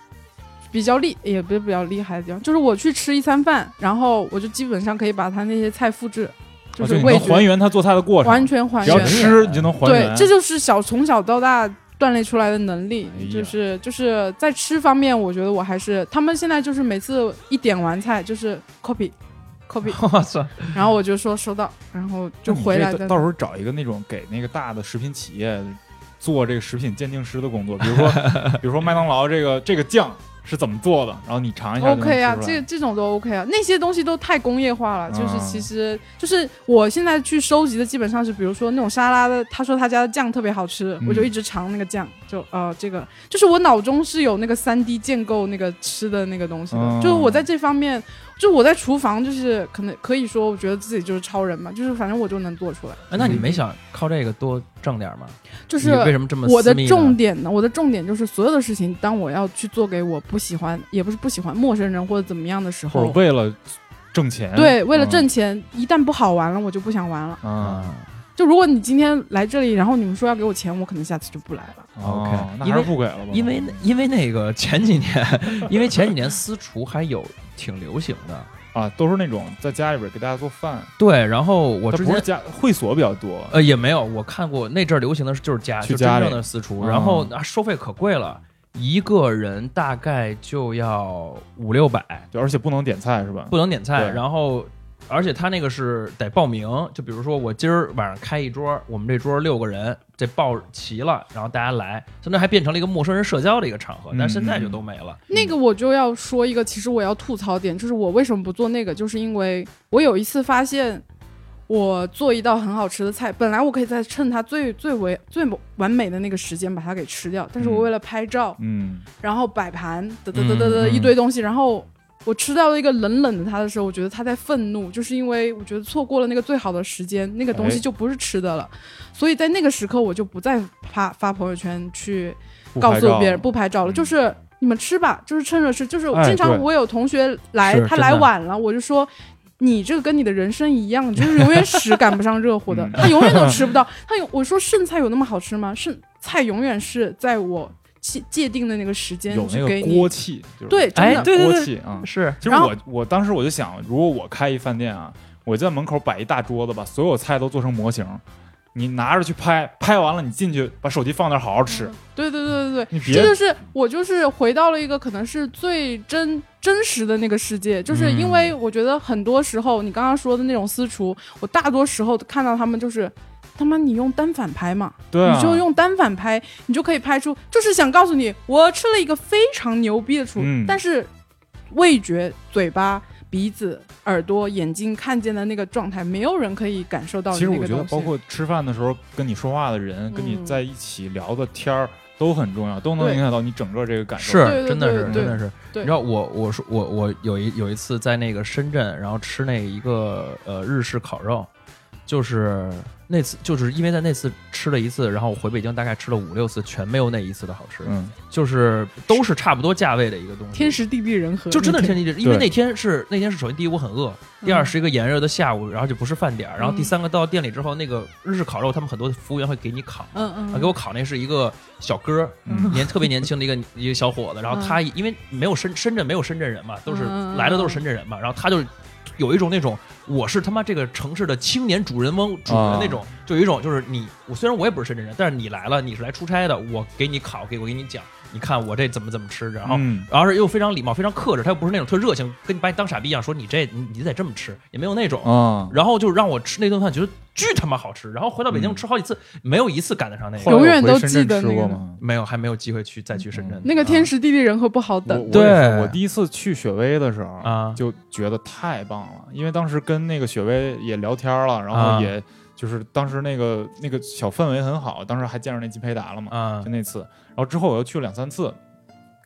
比较厉，也不是比较厉害的地方，就是我去吃一餐饭，然后我就基本上可以把他那些菜复制，就是味觉能还原他做菜的过程，完全还原只要原。吃你就能还原对。，这就是小从小到大锻炼出来的能力，哎就是就是在吃方面，我觉得我还是他们现在就是每次一点完菜就是 copy copy，<laughs> 我操！然后我就说收到，然后就回来到时候找一个那种给那个大的食品企业做这个食品鉴定师的工作，比如说 <laughs> 比如说麦当劳这个这个酱是怎么做的，然后你尝一下 OK 啊，吃出来这这种都 OK 啊，那些东西都太工业化了。就是嗯其实就是我现在去收集的，基本上是比如说那种沙拉的，他说他家的酱特别好吃，嗯我就一直尝那个酱，就呃这个就是我脑中是有那个三 D 建构那个吃的那个东西的，嗯就是我在这方面，就我在厨房就是可能可以说，我觉得自己就是超人嘛，就是反正我就能做出来，哎，那你没想靠这个多挣点吗？就是为什么这么我的私密呢重点呢，我的重点就是所有的事情，当我要去做给我不喜欢，也不是不喜欢陌生人或者怎么样的时候，为了挣钱，对，为了嗯挣钱，一旦不好玩了，我就不想玩了。啊。啊？就如果你今天来这里，然后你们说要给我钱，我可能下次就不来了。哦 OK，那因为还是不给了吧？因为那因为那个前几年，<laughs> 因为前几年私厨还有挺流行的。啊，都是那种在家里边给大家做饭，对，然后我之前不是家会所比较多，呃也没有，我看过那阵儿流行的是就是家，就真正去家里的私厨，嗯然后啊收费可贵了，一个人大概就要五六百，对而且不能点菜是吧？不能点菜，然后。而且他那个是得报名，就比如说我今儿晚上开一桌，我们这桌六个人，这报齐了，然后大家来，就那还变成了一个陌生人社交的一个场合，但是现在就都没了。那个我就要说一个，其实我要吐槽点，就是我为什么不做那个，就是因为我有一次发现，我做一道很好吃的菜，本来我可以在趁它最最为最完美的那个时间把它给吃掉，但是我嗯。为了拍照，嗯，然后摆盘，得得得得得一堆东西，然后我吃到了一个冷冷的它的时候，我觉得它在愤怒，就是因为我觉得错过了那个最好的时间，那个东西哎就不是吃的了，所以在那个时刻我就不再发发朋友圈去告诉别人不拍照了，嗯就是你们吃吧，就是趁热吃。就是哎经常我有同学来，他来晚了，我就说。你这个跟你的人生一样，就是永远屎赶不上热乎的嗯，他永远都吃不到。他有我说剩菜有那么好吃吗？剩菜永远是在我界界定的那个时间有那个锅。气，就是对，真哎的，对对对锅气啊。是其实我我当时我就想，如果我开一饭店啊，我就在门口摆一大桌子，把所有菜都做成模型，你拿着去拍，拍完了你进去把手机放那儿好好吃。对对对对对，你别这就是我就是回到了一个可能是最真真实的那个世界，就是因为嗯我觉得很多时候你刚刚说的那种私厨，我大多时候看到他们就是。他妈，你用单反拍嘛？对啊，你就用单反拍，你就可以拍出，就是想告诉你，我吃了一个非常牛逼的厨，嗯但是味觉、嘴巴、鼻子、耳朵、眼睛看见的那个状态，没有人可以感受到其实我。觉得包括吃饭的时候跟你说话的人，跟你嗯在一起聊的天儿都很重要，都能影响到你整个这个感受。是真的是真的是。你知道我我说我我有一有一次在那个深圳，然后吃那一个呃日式烤肉，就是那次就是因为在那次吃了一次，然后我回北京大概吃了五六次，全没有那一次的好吃，嗯，就是都是差不多价位的一个东西。天时地利人和，就真的天地利，因为那天是那天是首先第一我很饿，第二是一个炎热的下午，然后就不是饭点儿，然后第三个到店里之后，那个日式烤肉他们很多服务员会给你烤，嗯嗯，啊，给我烤那是一个小哥年特别年轻的一个一个小伙子，然后他因为没有深深圳没有深圳人嘛，都是嗯来的都是深圳人嘛，然后他就有一种那种我是他妈这个城市的青年主人翁主人那种，就有一种就是你我虽然我也不是深圳人，但是你来了，你是来出差的，我给你考，给我给你讲，你看我这怎么怎么吃，然后。嗯然后是又非常礼貌，非常克制，他又不是那种特热情，跟你把你当傻逼一样，说你这你你得这么吃，也没有那种。啊，然后就让我吃那顿饭，觉得巨他妈好吃。然后回到北京嗯吃好几次，没有一次赶得上那个。永远都回深圳记得那个吃过吗？没有，还没有机会去再去深圳。那个天时地利人和不好等。对我第一次去雪薇的时候啊就觉得太棒了，因为当时跟那个雪薇也聊天了，然啊后也就是当时那个那个小氛围很好，当时还见着那金培达了嘛，啊就那次，然后之后我又去了两三次，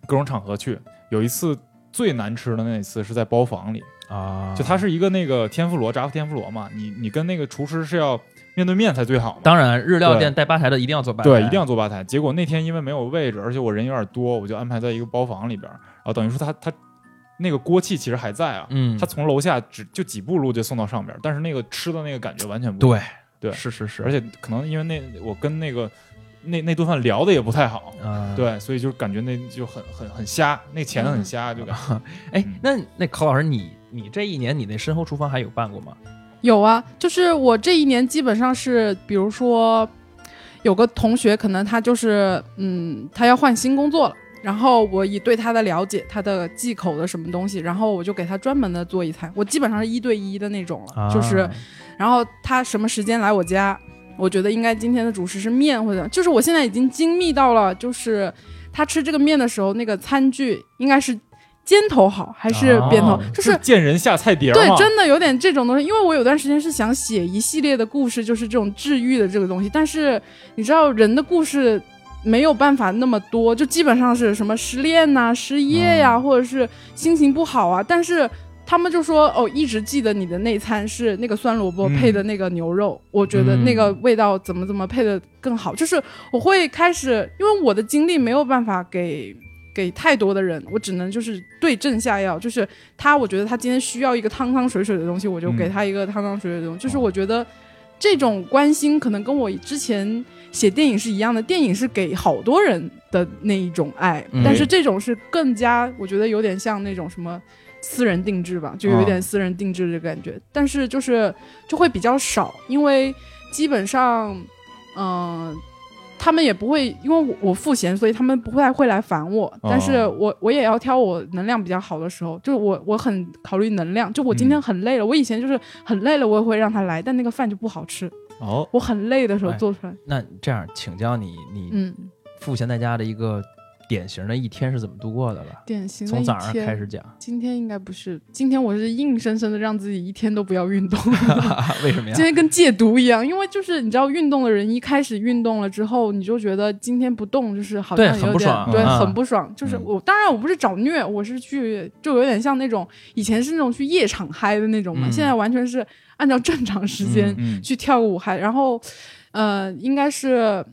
各种场合去，有一次最难吃的那一次是在包房里，啊！就它是一个那个天妇罗炸天妇罗嘛，你你跟那个厨师是要面对面才最好嘛，当然，日料店带吧台的一定要坐吧台，对，一定要坐吧台。结果那天因为没有位置，而且我人有点多，我就安排在一个包房里边儿，然后等于说他他那个锅气其实还在啊，嗯，他从楼下只就几步路就送到上边，但是那个吃的那个感觉完全不对对是是是，而且可能因为那我跟那个那那顿饭聊的也不太好，嗯，对，所以就感觉那就很很很瞎，那钱很瞎，就感觉 <laughs> 哎嗯，那那考老师，你你这一年你那身后厨房还有办过吗？有啊，就是我这一年基本上是，比如说有个同学，可能他就是嗯，他要换新工作了。然后我以对他的了解，他的忌口的什么东西，然后我就给他专门的做一餐。我基本上是一对一的那种了，啊就是，然后他什么时间来我家，我觉得应该今天的主食是面或者，就是我现在已经精密到了，就是他吃这个面的时候，那个餐具应该是尖头好还是扁头，哦就是见人下菜碟儿对，真的有点这种东西。因为我有段时间是想写一系列的故事，就是这种治愈的这个东西，但是你知道人的故事。没有办法那么多，就基本上是什么失恋呐、失业呀、嗯或者是心情不好啊。但是他们就说，哦，一直记得你的那餐是那个酸萝卜嗯配的那个牛肉，我觉得那个味道怎么怎么配的更好。就是我会开始，因为我的精力没有办法给给太多的人，我只能就是对症下药，就是他，我觉得他今天需要一个汤汤水水的东西，我就给他一个汤汤水水的东西。就是我觉得这种关心可能跟我之前写电影是一样的，电影是给好多人的那一种爱，嗯但是这种是更加，我觉得有点像那种什么。私人定制吧，就有一点私人定制的感觉，但是就是就会比较少，因为基本上，嗯、他们也不会，因为我我赋闲，所以他们不太会来烦我。但是我我也要挑我能量比较好的时候，就是我我很考虑能量。就我今天很累了，我以前就是很累了，我也会让他来，但那个饭就不好吃。哦，我很累的时候哎做出来，那这样，请教你，你嗯，赋闲在家的一个典型的一天是怎么度过的吧？典型的一从早上天开始讲，今天应该不是，今天我是硬生生的让自己一天都不要运动，<laughs> 为什么呀今？天跟戒毒一样，因为就是你知道，运动的人一开始运动了之后，你就觉得今天不动就是好像有点很不爽对，嗯很不爽。就是嗯我当然我不是找虐，我是去就有点像那种以前是那种去夜场嗨的那种嘛，嗯现在完全是按照正常时间嗯，去跳个舞嗨，然后呃，应该是。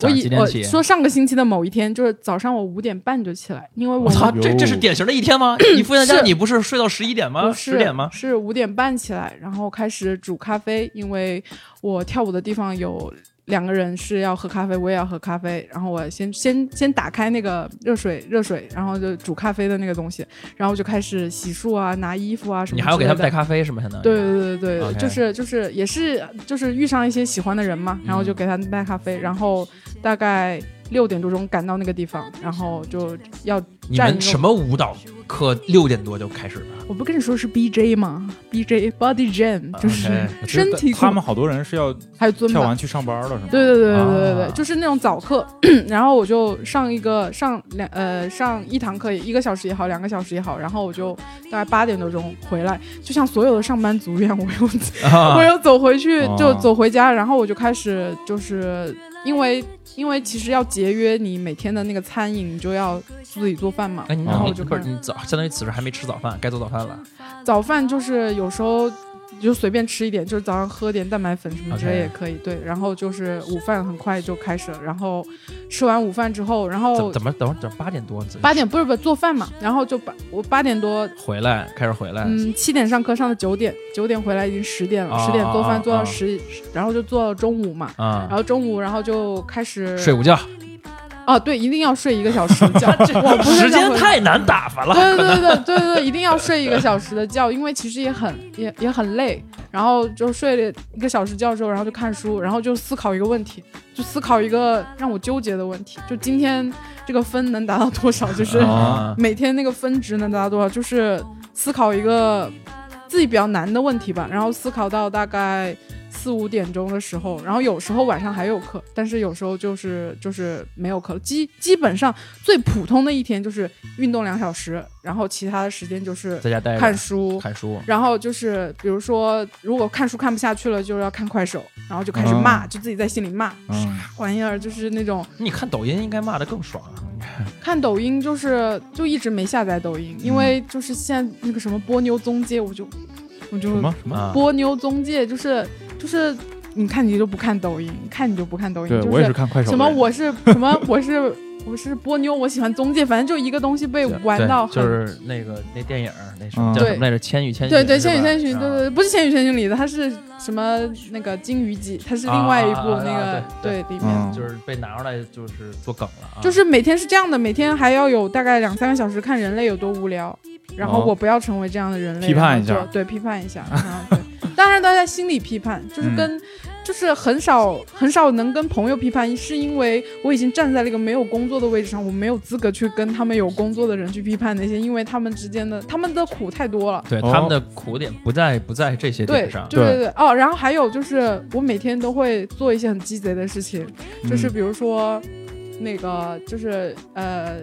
早我以我说上个星期的某一天，就是早上我五点半就起来，因为我我操，这这是典型的一天吗？你父亲家你不是睡到十一点吗？是十点吗？是五点半起来，然后开始煮咖啡，因为我跳舞的地方有两个人是要喝咖啡，我也要喝咖啡，然后我先先先打开那个热水热水，然后就煮咖啡的那个东西，然后就开始洗漱啊、拿衣服啊什么。你还要给他们带。咖啡是吗？相当于对对对就是就是也是就是遇上一些喜欢的人嘛，然后就给他们带咖啡，然后大概六点多钟赶到那个地方，然后就要你站什么舞蹈课六点多就开始了？我不跟你说是 BJ 吗？BJ Body Jam 就是身体他们好多人是要还有尊跳完。去上班了，是吗？对对对对对对就是那种早课，<clears throat> 然后我就上一个上两呃上一堂课，一个小时也好，两个小时也好，然后我就大概八点多钟回来，就像所有的上班族一样，我又、<laughs> 我又走回去哦就走回家，然后我就开始就是因为因为其实要节约你每天的那个餐饮，你就要自己做饭嘛，哎，然后我就不是你早，相当于此时还没吃早饭，该做早饭了。早饭就是有时候就随便吃一点，就是早上喝点蛋白粉什么之类也可以。对，然后就是午饭很快就开始了，然后吃完午饭之后，然怎后怎么等会儿等八点多八点不是不是做饭嘛，然后就八我八点多。回来开始回来？嗯，七点上课上到九点，九点回来已经十点了，啊十点做啊饭做到啊十，然后就做到中午嘛，啊然，后中午然后就开始睡午觉，哦，对，一定要睡一个小时觉，<laughs> 我不是时间太难打发了。对对对对对对，一定要睡一个小时的觉，因为其实也很也也很累。然后就睡了一个小时觉之后，然后就看书，然后就思考一个问题，就思考一个让我纠结的问题，就今天这个分能达到多少，就是啊每天那个分值能达到多少，就是思考一个自己比较难的问题吧。然后思考到大概四五点钟的时候，然后有时候晚上还有课，但是有时候就是就是没有课了。基基本上最普通的一天就是运动两小时，然后其他的时间就是在家待着看书。看书，然后就是，比如说，如果看书看不下去了，就是要看快手，然后就开始骂，就自己在心里骂，嗯，玩意儿就是那种你看抖音应该骂的更爽啊。<laughs> 看抖音就是就一直没下载抖音，因为就是现在那个什么波妞中介，我就我就什么什么？啊，波妞中介就是就是你看你就不看抖音，看你就不看抖音，就对我也是看快手。什么我是 <laughs> 什么我是我是波妞，我喜欢中介，反正就一个东西被 <laughs> 玩到很就是那个那电影那什么嗯叫什么来着？《千与千寻》对对，千与千寻，对啊对，对不是千与千寻里的，它是什么那个金鱼姬，它是另外一部那个啊对里面。嗯就是被拿出来就是做梗了啊。就是每天是这样的，每天还要有大概两三个小时看人类有多无聊，然后哦我不要成为这样的人类，批判一下对，批判一下，然后大家心里批判，就是嗯。跟、就是很少很少能跟朋友批判，是因为我已经站在了一个没有工作的位置上，我没有资格去跟他们有工作的人去批判那些，因为他们之间的他们的苦太多了。哦。对他们的苦点不在不在这些对点上，对对对哦，然后还有就是，我每天都会做一些很鸡贼的事情，就是嗯比如说，那个就是呃，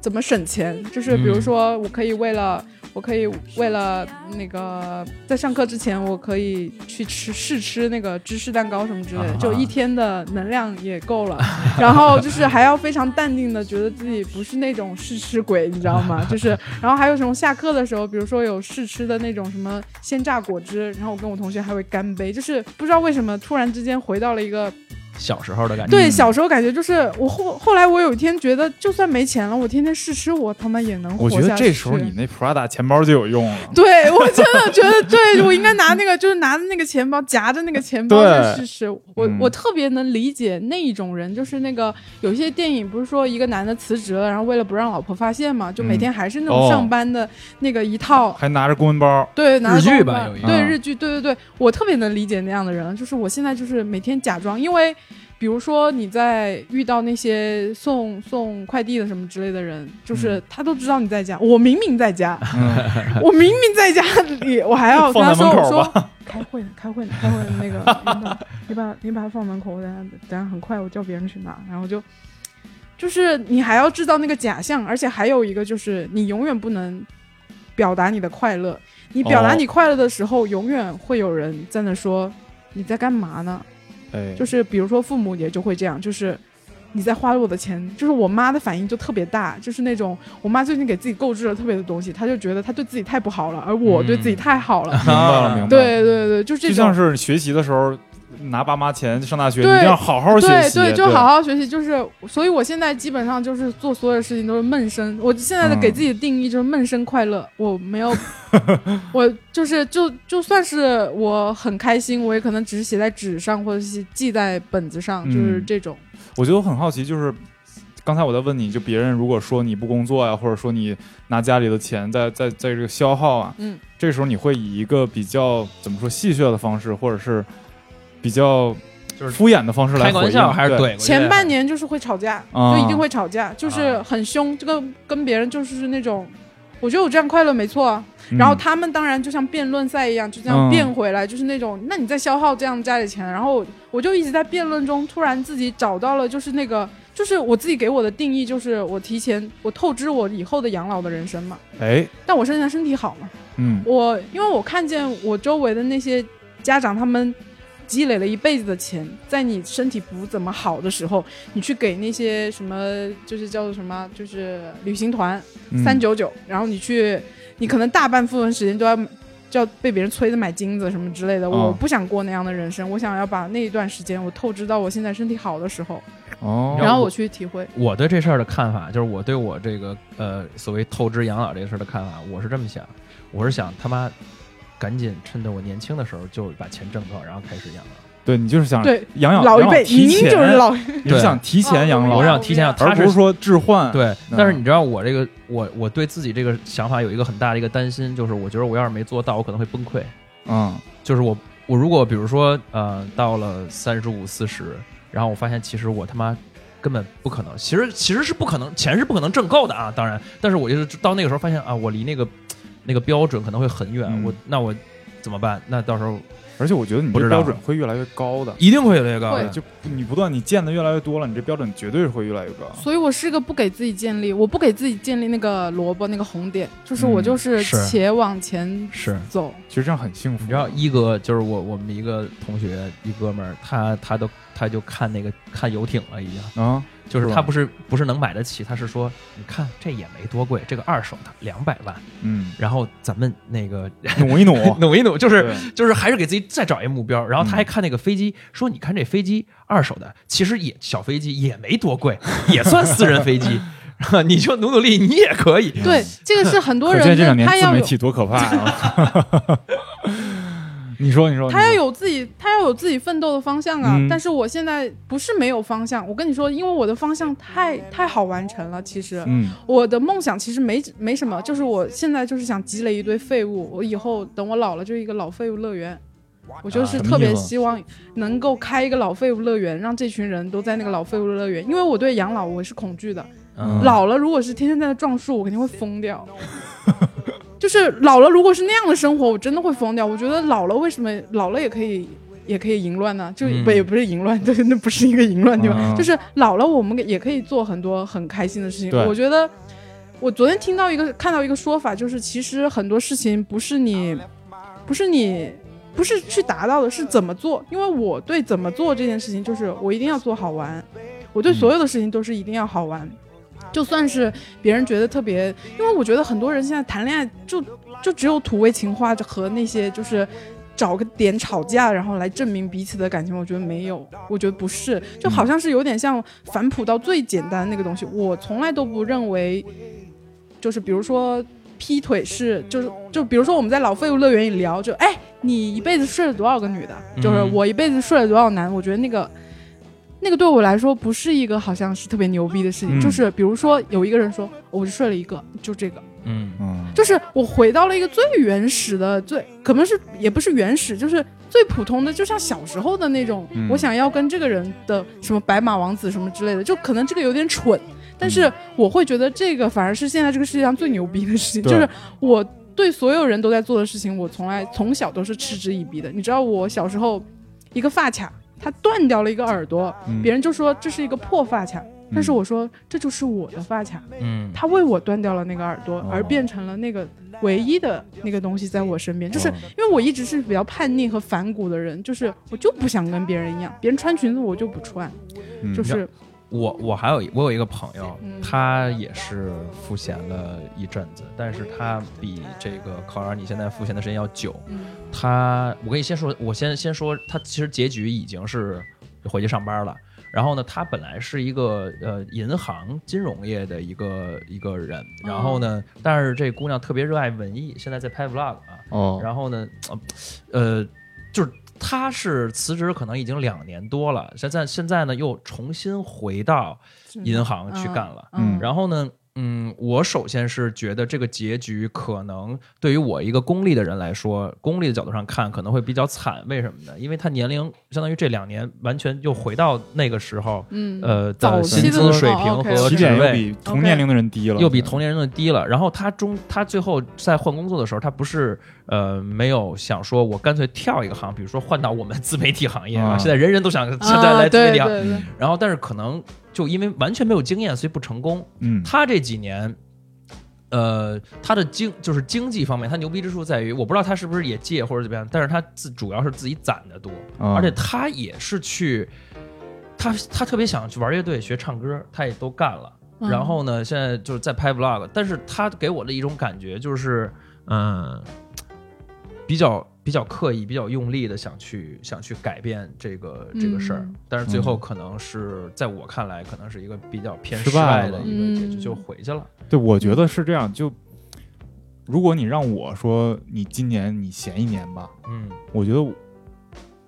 怎么省钱？就是比如嗯说，我可以为了我可以为了那个在上课之前，我可以去吃试吃那个芝士蛋糕什么之类的，啊就一天的能量也够了。<laughs> 然后就是还要非常淡定的觉得自己不是那种试吃鬼，你知道吗？<laughs> 就是然后还有什么下课的时候，比如说有试吃的那种什么鲜榨果汁，然后我跟我同学还会干杯，就是不知道为什么突然之间回到了一个小时候的感觉。对，嗯小时候感觉就是我后后来我有一天觉得，就算没钱了，我天天试吃，我他妈也能活我觉下去。得这时候你那 Prada 钱包就有用了。对我真的 <laughs> 觉得，对我应该拿那个，就是拿着那个钱包夹着那个钱包对去试吃。我、嗯我特别能理解那一种人，就是那个有些电影不是说一个男的辞职了，然后为了不让老婆发现嘛，就每嗯天还是那哦种上班的那个一套。还拿着公文包，对，拿着日剧公文吧有一个嗯对日剧，对对对，我特别能理解那样的人，就是我现在就是每天假装，因为比如说你在遇到那些送送快递的什么之类的人，就是嗯他都知道你在家，我明明在家，嗯，<laughs> <laughs> 我明明在家里，我还要跟他说，我说。开会呢，开会呢，开会呢，那个你把你把它放门口，我等下等下很快我叫别人去拿，然后就就是你还要制造那个假象，而且还有一个就是你永远不能表达你的快乐。你表达哦你快乐的时候，永远会有人在那说你在干嘛呢？哎，就是比如说父母也就会这样，就是你在花我的钱，就是我妈的反应就特别大，就是那种我妈最近给自己购置了特别多东西，她就觉得她对自己太不好了，而我对自己太好了。明白了，明白了。对对对，就这种。就像是学习的时候拿爸妈钱上大学，一定要好好学习。对对，就好好学习，就是，所以我现在基本上就是做所有事情都是闷声。我现在的嗯给自己的定义就是闷声快乐，我没有，<laughs> 我就是就就算是我很开心，我也可能只是写在纸上，或者是记在本子上，就是嗯这种。我觉得我很好奇，就是刚才我在问你，就别人如果说你不工作呀、或者说你拿家里的钱在在在这个消耗啊，嗯，这时候你会以一个比较怎么说戏谑的方式，或者是比较就是敷衍的方式来开玩回应还是怼？前半年就是会吵架，啊。就一定会吵架，就是很凶，这个跟别人就是那种。我觉得我这样快乐没错然后他们当然就像辩论赛一样，就这样嗯辩回来，就是那种，那你在消耗这样家里钱，然后我就一直在辩论中，突然自己找到了，就是那个，就是我自己给我的定义，就是我提前我透支我以后的养老的人生嘛，哎，但我现在身体好嘛，嗯。我因为我看见我周围的那些家长，他们积累了一辈子的钱，在你身体不怎么好的时候，你去给那些什么，就是叫做什么，就是旅行团嗯三九九，然后你去，你可能大半部分时间都要。就要被别人催着买金子什么之类的，哦我不想过那样的人生，我想要把那一段时间我透支到我现在身体好的时候，哦，然后我去体会。我对这事儿的看法，就是我对我这个呃所谓透支养老这个事儿的看法，我是这么想，我是想他妈赶紧趁着我年轻的时候就把钱挣够，然后开始养老。对你就是想对，养养老一辈，养提您就是前老，你是想提前养老，我想提前养，他而不是说置换。对，嗯但是你知道我这个我我对自己这个想法有一个很大的一个担心，就是我觉得我要是没做到，我可能会崩溃。嗯就是我我如果比如说呃到了三十五四十，然后我发现其实我他妈根本不可能，其实其实是不可能，钱是不可能挣够的啊，当然，但是我就是到那个时候发现啊，我离那个那个标准可能会很远，嗯我那我怎么办？那到时候而且我觉得你这标准会越来越高的。一定会越来越高会的。就你不断你见的越来越多了，你这标准绝对是会越来越高。所以我是个不给自己建立，我不给自己建立那个萝卜那个红点，就是我嗯就是是且往前是，走。其实这样很幸福。你知道一哥就是我我们一个同学一哥们儿，他他都他就看那个看游艇了已经。啊？就是他不是不是能买得起，他是说，你看这也没多贵，这个二手的两百万，嗯，然后咱们那个 <laughs> 努一努，<laughs> 努一努，就是就是还是给自己再找一个目标。然后他嗯还看那个飞机，说你看这飞机二手的，其实也小飞机也没多贵，<laughs> 也算私人飞机，你就努努力，你也可以。对，这个是很多人这两年的他要自媒体多可怕啊！你说，你说，他要有自己他要有自己奋斗的方向啊。嗯但是我现在不是没有方向，我跟你说，因为我的方向太太好完成了。其实、嗯我的梦想其实没没什么，就是我现在就是想积累一堆废物，我以后等我老了就一个老废物乐园。我就是特别希望能够开一个老废物乐园，让这群人都在那个老废物乐园，因为我对养老我是恐惧的。嗯老了如果是天天在那撞树，我肯定会疯掉。<laughs> 就是老了，如果是那样的生活，我真的会疯掉。我觉得老了，为什么老了也可以也可以淫乱呢？就嗯不、也不是淫乱，<laughs> 对，那不是一个淫乱地方，嗯就是老了我们也可以做很多很开心的事情。我觉得我昨天听到一个看到一个说法，就是其实很多事情不是你不是你。不是去达到的，是怎么做。因为我对怎么做这件事情，就是我一定要做好玩。我对嗯所有的事情都是一定要好玩。就算是别人觉得特别，因为我觉得很多人现在谈恋爱就就只有土味情话和那些就是找个点吵架，然后来证明彼此的感情。我觉得没有，我觉得不是，就好像是有点像反哺到最简单那个东西。我从来都不认为，就是比如说劈腿是，就是就比如说我们在老废物乐园里聊，就哎，你一辈子睡了多少个女的？就是嗯我一辈子睡了多少男？我觉得那个。那个对我来说不是一个好像是特别牛逼的事情，嗯就是比如说有一个人说，我就睡了一个，就这个，嗯。嗯，就是我回到了一个最原始的，最可能是也不是原始，就是最普通的，就像小时候的那种，嗯。我想要跟这个人的什么白马王子什么之类的，就可能这个有点蠢，但是我会觉得这个反而是现在这个世界上最牛逼的事情，对。就是我对所有人都在做的事情，我从来从小都是嗤之以鼻的。你知道我小时候一个发卡，它断掉了一个耳朵，嗯。别人就说这是一个破发卡。但是我说这就是我的发卡，嗯，他为我断掉了那个耳朵，哦而变成了那个唯一的那个东西在我身边。就是哦因为我一直是比较叛逆和反骨的人，就是我就不想跟别人一样，别人穿裙子我就不穿，嗯就是我我还有我有一个朋友，嗯他也是赋闲了一阵子，但是他比这个考尔你现在赋闲的时间要久。嗯他，我跟你先说，我先先说，他其实结局已经是回去上班了。然后呢，他本来是一个呃银行金融业的一个一个人，然后呢，但是这姑娘特别热爱文艺，现在在拍 vlog 啊，哦，然后呢，呃，呃，就是他是辞职可能已经两年多了，现在现在呢又重新回到银行去干了。嗯。然后呢，嗯，我首先是觉得这个结局可能对于我一个功利的人来说，功利的角度上看可能会比较惨。为什么呢？因为他年龄相当于这两年完全又回到那个时候，嗯呃的薪资水平和职起点又位。比同年龄的人低了，又比同年人的低了。然后他中他最后在换工作的时候，他不是呃没有想说我干脆跳一个行，比如说换到我们自媒体行业啊，啊现在人人都想现在啊，来自媒体行，然后但是可能就因为完全没有经验，所以不成功。嗯，他这几年。呃，他的经就是经济方面，他牛逼之处在于，我不知道他是不是也借或者怎么样，但是他自主要是自己攒的多，啊而且他也是去，他他特别想去玩乐队、学唱歌，他也都干了。嗯然后呢，现在就是在拍 vlog，但是他给我的一种感觉就是，嗯，比较比较刻意、比较用力的想去想去改变这个这个事儿，嗯。但是最后可能是在我看来，可能是一个比较偏失失败的了一个结局，嗯就回去了。对，我觉得是这样。就如果你让我说你今年你闲一年吧，嗯，我觉得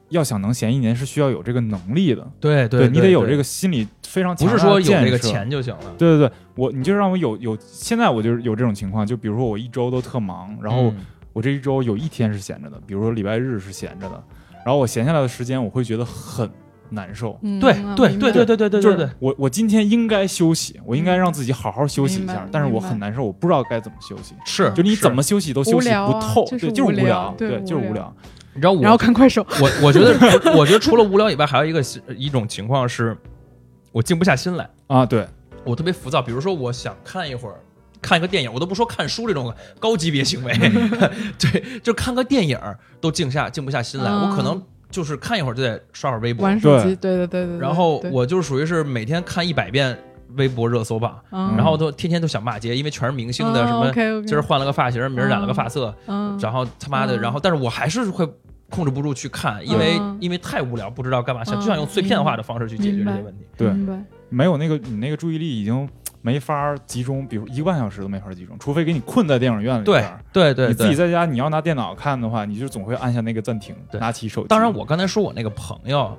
要想能闲一年是需要有这个能力的，对对你得有这个心理非常不是强大的说有这个钱就行了。对对对，我你就让我有有，现在我就是有这种情况，就比如说我一周都特忙，然后嗯我这一周有一天是闲着的，比如说礼拜日是闲着的，然后我闲下来的时间我会觉得很难受。嗯对对对对对对对就是我我今天应该休息，我应该让自己好好休息一明白，下但是我很难受，我不知道该怎么休息。是就你怎么休息都休息不透，就是对，就是无聊聊，对对，就是无聊无聊。你知道我然后看快手，我我觉得，我觉得除了无聊以外，还有一个一种情况是，我静不下心来，啊，对，我特别浮躁。比如说，我想看一会儿，看一个电影，我都不说看书这种高级别行为，<laughs> 对，就看个电影都静下静不下心来。嗯我可能就是看一会儿就得刷会儿微博，玩手机，对。对对对对。然后，我就是属于是每天看一百遍微博热搜榜，嗯然后都天天都想骂街，因为全是明星的嗯什么。今儿换了个发型，明儿染了个发色，嗯，然后他妈的，嗯然后但是我还是会控制不住去看，因为、嗯因为太无聊，不知道干嘛，想嗯就想用碎片化的方式去解决这些问题。对。没有那个你那个注意力已经没法集中，比如一个半小时都没法集中，除非给你困在电影院里对边儿。对对你自己。在家，你要拿电脑看的话，你就总会按下那个暂停，拿起手机。当然，我刚才说我那个朋友，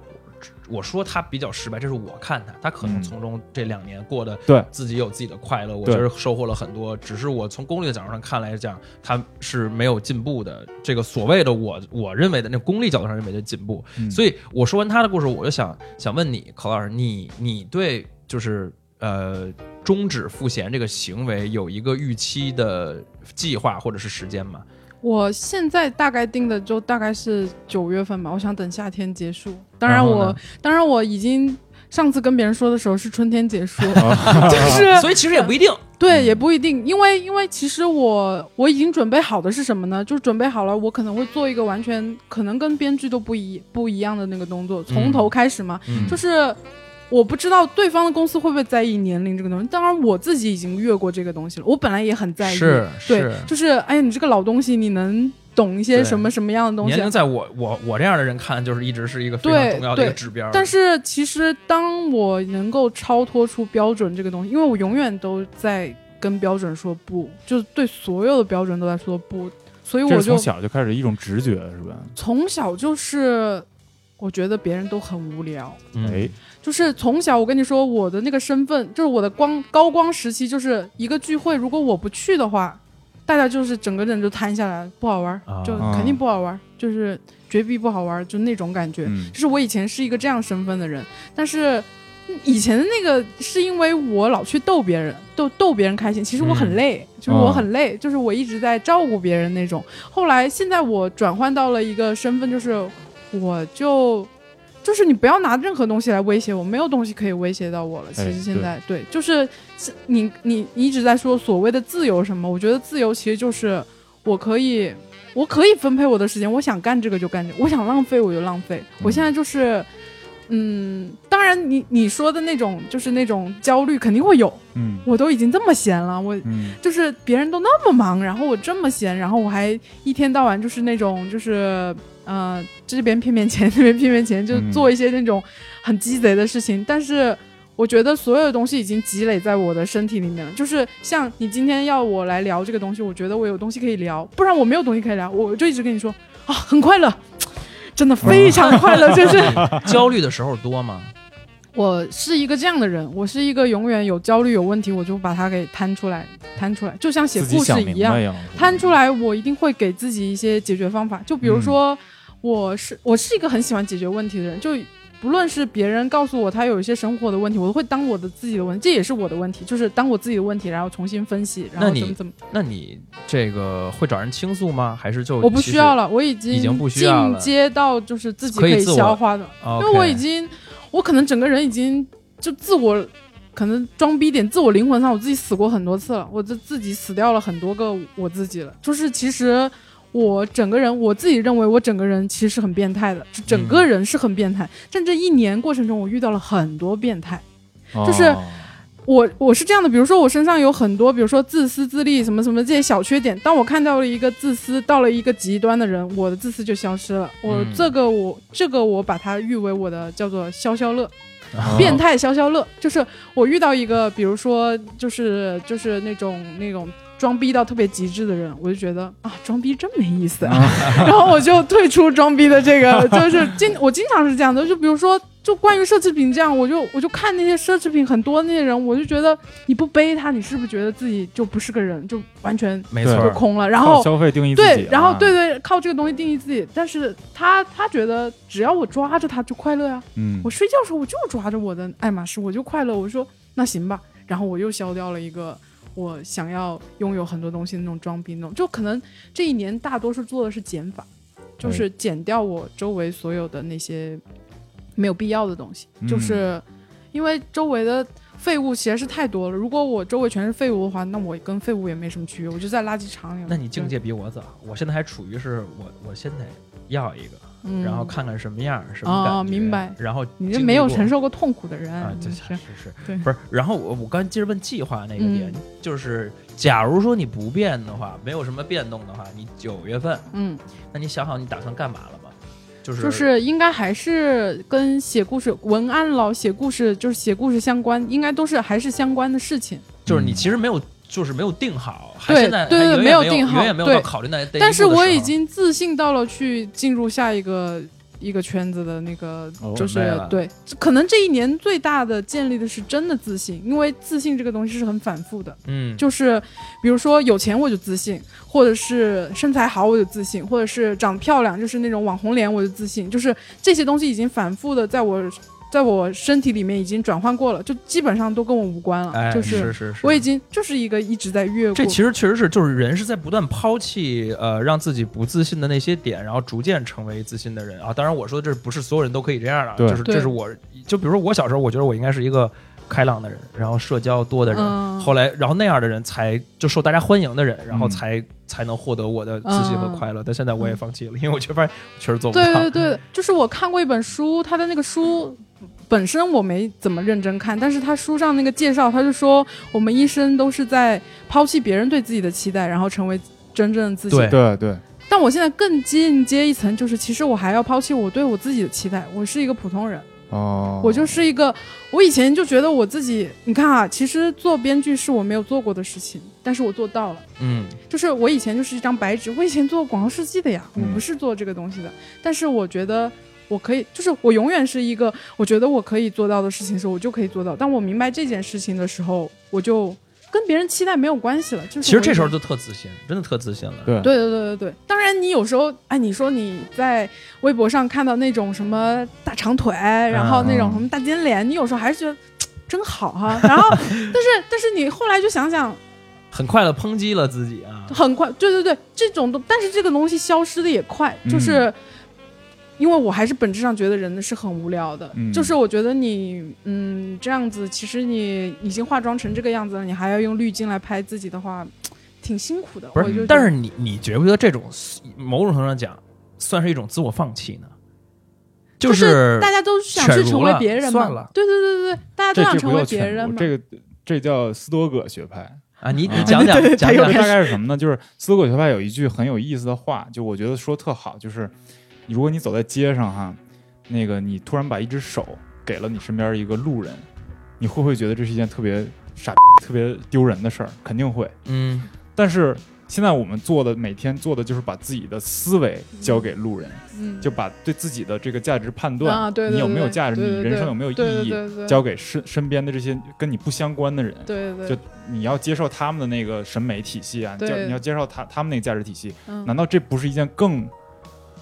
我说他比较失败，这是我看他，他可能嗯从中这两年过得对自己有自己的快乐，我觉得收获了很多。只是我从功利的角度上看来讲，他是没有进步的。这个所谓的我我认为的那功利角度上认为的进步，嗯所以我说完他的故事，我就想想问你，考老师，你你对就是呃终止赋闲这个行为有一个预期的计划或者是时间吗？我现在大概定的就大概是九月份吧，我想等夏天结束。当然我呢当然我已经上次跟别人说的时候是春天结束，啊 <laughs> 就是 <laughs> 所以其实也不一定。对，也不一定，因为因为其实我我已经准备好的是什么呢？就是准备好了，我可能会做一个完全可能跟编剧都不一不一样的那个动作，从头开始嘛。嗯就是我不知道对方的公司会不会在意年龄这个东西，当然我自己已经越过这个东西了，我本来也很在意，是对是，就是哎呀，你这个老东西，你能懂一些什么什么样的东西啊？年龄在我我我这样的人看，就是一直是一个非常重要的一个指标。但是其实当我能够超脱出标准这个东西，因为我永远都在跟标准说不，就是对所有的标准都在说不，所以我就从小就开始一种直觉，是吧？从小就是我觉得别人都很无聊。嗯哎，就是从小，我跟你说，我的那个身份，就是我的光高光时期，就是一个聚会，如果我不去的话，大家就是整个人就瘫下来，不好玩，啊就肯定不好玩，就是绝壁不好玩，就那种感觉。嗯就是我以前是一个这样身份的人，但是以前的那个是因为我老去逗别人，逗逗别人开心。其实我很累，就是我很累，就是我一直在照顾别人那种。后来现在我转换到了一个身份，就是我就就是你不要拿任何东西来威胁我，没有东西可以威胁到我了。其哎实现在、对，就是是你你你一直在说所谓的自由什么，我觉得自由其实就是我可以我可以分配我的时间，我想干这个就干这个，我想浪费我就浪费。我现在就是。嗯，当然你，你说的那种就是那种焦虑肯定会有，嗯我都已经这么闲了，我嗯就是别人都那么忙，然后我这么闲，然后我还一天到晚就是那种就是呃这边骗骗钱，<laughs> 那边骗骗钱，就嗯做一些那种很鸡贼的事情。但是我觉得所有的东西已经积累在我的身体里面了。就是像你今天要我来聊这个东西，我觉得我有东西可以聊，不然我没有东西可以聊，我就一直跟你说啊，很快乐。真的非常快乐，就是 <laughs> <laughs> 焦虑的时候多吗？我是一个这样的人，我是一个永远有焦虑、有问题，我就把它给摊出来，摊出来，就像写故事一样。摊出来，我一定会给自己一些解决方法。就比如说，我是我是一个很喜欢解决问题的人，就不论是别人告诉我他有一些生活的问题，我都会当我的自己的问题，这也是我的问题，就是当我自己的问题，然后重新分析，然后怎么怎么，那你这个会找人倾诉吗？还是就我不需要了，我已经已经不需要了？进阶到就是自己可以消化的，因为我已经，我可能整个人已经就自我，可能装逼点，自我灵魂上我自己死过很多次了，我就自己死掉了很多个我自己了。就是其实我整个人，我自己认为我整个人其实是很变态的，就整个人是很变态。但这一年过程中，我遇到了很多变态。就是我我是这样的，比如说我身上有很多，比如说自私自利什么什么这些小缺点。当我看到了一个自私到了一个极端的人，我的自私就消失了。我嗯这个我这个我把它誉为我的叫做消消乐。哦变态消消乐，就是我遇到一个，比如说就是就是那种那种装逼到特别极致的人，我就觉得啊，装逼真没意思啊，<laughs> 然后我就退出装逼的这个，就是经我经常是这样的，就比如说就关于奢侈品这样，我就我就看那些奢侈品很多那些人，我就觉得你不背它，你是不是觉得自己就不是个人，就完全没错，就空了？然后消费定义自己对，然后啊对，对，靠这个东西定义自己，但是他他觉得只要我抓着它就快乐呀、嗯我睡觉的时候我就抓着我的爱马仕，我就快乐。我说那行吧，然后我又消掉了一个我想要拥有很多东西的那种装逼那种。就可能这一年大多数做的是减法，就是减掉我周围所有的那些没有必要的东西，嗯就是因为周围的。废物其实是太多了。如果我周围全是废物的话，那我跟废物也没什么区别，我就在垃圾场里。那你境界比我早，我现在还处于是我我现在要一个，嗯，然后看看什么样儿，什么感觉，哦明白然后你这没有承受过痛苦的人，啊，对你是是是对不是？然后我我刚接着问计划那个点，嗯就是假如说你不变的话，没有什么变动的话，你九月份，嗯。那你想好你打算干嘛了吗？就是就是应该还是跟写故事、文案了、写故事就是写故事相关，应该都是还是相关的事情。就是你其实没有就是没有定好，还对现在对对还远远没没有定好远远没有对。到考虑那但是我已经自信到了去进入下一个一个圈子的那个哦，就是对，可能这一年最大的建立的是真的自信，因为自信这个东西是很反复的。嗯，就是比如说有钱我就自信，或者是身材好我就自信，或者是长得漂亮就是那种网红脸我就自信，就是这些东西已经反复的在我在我身体里面已经转换过了，就基本上都跟我无关了，哎，就是是是是，我已经就是一个一直在越过。这其实确实是，就是人是在不断抛弃呃让自己不自信的那些点，然后逐渐成为自信的人啊。当然，我说的这不是所有人都可以这样的就是这是我就比如说我小时候，我觉得我应该是一个开朗的人，然后社交多的人，嗯后来然后那样的人才就受大家欢迎的人，然后嗯才、才能获得我的自信和嗯快乐。但现在我也放弃了，因为我却发现确实做不到。对对对，就是我看过一本书，他的那个书本身我没怎么认真看，但是他书上那个介绍，他就说我们一生都是在抛弃别人对自己的期待，然后成为真正的自己。对对对，但我现在更进阶一层，就是其实我还要抛弃我对我自己的期待，我是一个普通人。哦，我就是一个，我以前就觉得我自己，你看啊，其实做编剧是我没有做过的事情，但是我做到了。嗯，就是我以前就是一张白纸，我以前做广告设计的呀，我嗯不是做这个东西的。但是我觉得我可以，就是我永远是一个我觉得我可以做到的事情的时候，我就可以做到。当我明白这件事情的时候，我就跟别人期待没有关系了。就是其实这时候就特自信，真的特自信了。对对对对对对，当然你有时候，哎，你说你在微博上看到那种什么大长腿，然后那种什么大尖脸，你有时候还是觉得 <tsk> 真好哈。然后，<laughs> 但是但是你后来就想想，很快的抨击了自己啊。很快，对对对，这种东，但是这个东西消失的也快，就是。因为我还是本质上觉得人是很无聊的，嗯就是我觉得你嗯这样子，其实你已经化妆成这个样子了，你还要用滤镜来拍自己的话，挺辛苦的。不我就是但是你你觉不觉得这种某种程度上讲，算是一种自我放弃呢？就是大家都想去成为别人嘛，算了对对对对对，大家都想成为别人嘛。这个这叫斯多葛学派。啊，你你啊讲讲讲讲大概是什么呢？就是斯多葛学派有一句很有意思的话，就我觉得说特好，就是如果你走在街上哈，那个你突然把一只手给了你身边一个路人，你会不会觉得这是一件特别傻逼、<laughs> 特别丢人的事儿？肯定会。嗯但是现在我们做的每天做的就是把自己的思维交给路人，嗯，就把对自己的这个价值判断，啊，对对对，你有没有价值，对对你人生有没有意对对义，对对交给身身边的这些跟你不相关的人。对对对就你要接受他们的那个审美体系啊，对就你要接受他他们那个价值体系，嗯难道这不是一件更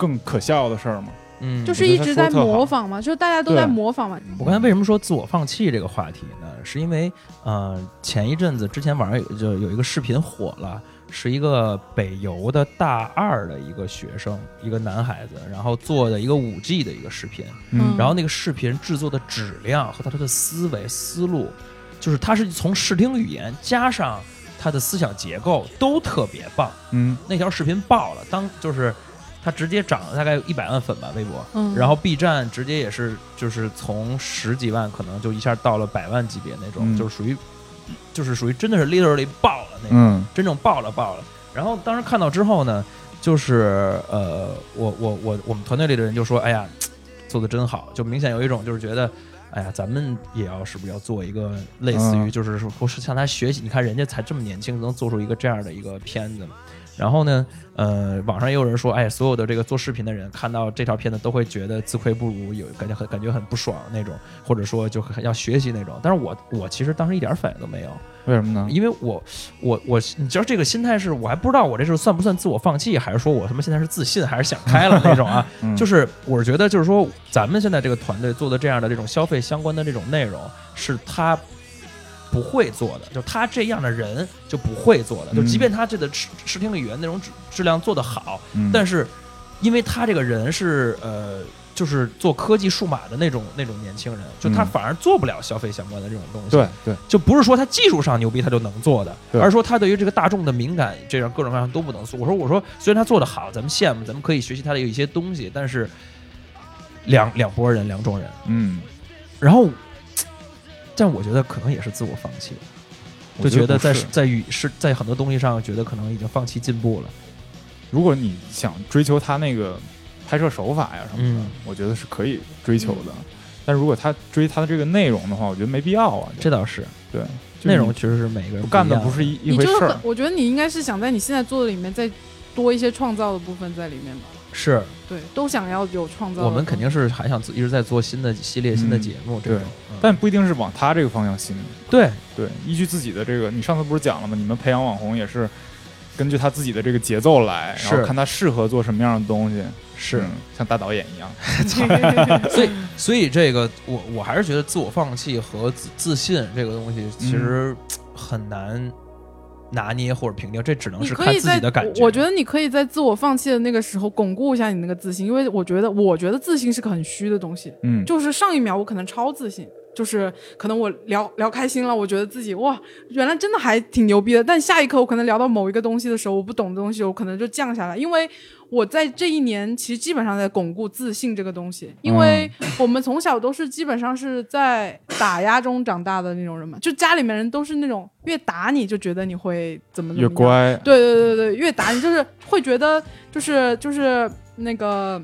更可笑的事儿吗？嗯，就是一直在模仿嘛，就是大家都在模仿嘛。我刚才为什么说自我放弃这个话题呢？是因为呃，前一阵子之前网上有就有一个视频火了，是一个北邮的大二的一个学生，一个男孩子，然后做的一个五 G 的一个视频，嗯然后那个视频制作的质量和他的思维思路，就是他是从视听语言加上他的思想结构都特别棒。嗯那条视频爆了，当就是他直接涨了大概有一百万粉吧，微博。嗯，然后 B 站直接也是，就是从十几万可能就一下到了百万级别那种，嗯就是属于，就是属于真的是 literally 爆了那种，嗯真正爆了爆了。然后当时看到之后呢，就是呃，我我我我们团队里的人就说，哎呀，做的真好，就明显有一种就是觉得。哎呀，咱们也要是不是要做一个类似于，嗯就是说，不是向他学习？你看人家才这么年轻，能做出一个这样的一个片子。然后呢，呃，网上也有人说，哎，所有的这个做视频的人看到这条片子都会觉得自愧不如，有感觉很感觉很不爽那种，或者说就很要学习那种。但是我我其实当时一点反应都没有，为什么呢？因为我我我，你知道这个心态是我还不知道我这是算不算自我放弃，还是说我他妈现在是自信，还是想开了那种啊？<laughs> 嗯就是我是觉得，就是说咱们现在这个团队做的这样的这种消费相关的这种内容，是他不会做的，就他这样的人就不会做的，就嗯即便他这个视视听的语言内容质质量做得好，嗯但是因为他这个人是呃。就是做科技数码的那种那种年轻人，就他嗯反而做不了消费相关的这种东西。对对，就不是说他技术上牛逼他就能做的，而是说他对于这个大众的敏感，这样各种各样都不能做。我说我说，虽然他做的好，咱们羡慕，咱们可以学习他的有一些东西，但是两两拨人，两种人。嗯，然后，但我觉得可能也是自我放弃，我就觉得在在与是在很多东西上，觉得可能已经放弃进步了。如果你想追求他那个拍摄手法呀什么的，嗯我觉得是可以追求的。但如果他追他的这个内容的话，我觉得没必要啊。这倒是对内容，你其实是每个人不干的不是一一就是很回事儿。我觉得你应该是想在你现在做的里面再多一些创造的部分在里面吧。是对，都想要有创造。我们肯定是还想一直在做新的系列、新的节目这种对，嗯但不一定是往他这个方向新。对对，依据自己的这个，你上次不是讲了吗？你们培养网红也是根据他自己的这个节奏来，然后是看他适合做什么样的东西。是嗯像大导演一样。<laughs> <laughs> 所以，所以这个我我还是觉得自我放弃和自自信这个东西其实很难拿捏或者评定，这只能是看自己可以在的感觉。我我觉得你可以在自我放弃的那个时候巩固一下你那个自信，因为我觉得，我觉得自信是个很虚的东西。嗯，就是上一秒我可能超自信，就是可能我聊聊开心了，我觉得自己哇，原来真的还挺牛逼的。但下一刻我可能聊到某一个东西的时候，我不懂的东西，我可能就降下来，因为我在这一年其实基本上在巩固自信这个东西，因为我们从小都是基本上是在打压中长大的那种人嘛，就家里面人都是那种越打你就觉得你会怎么怎么越乖。对对对对，越打你就是会觉得就是就是那个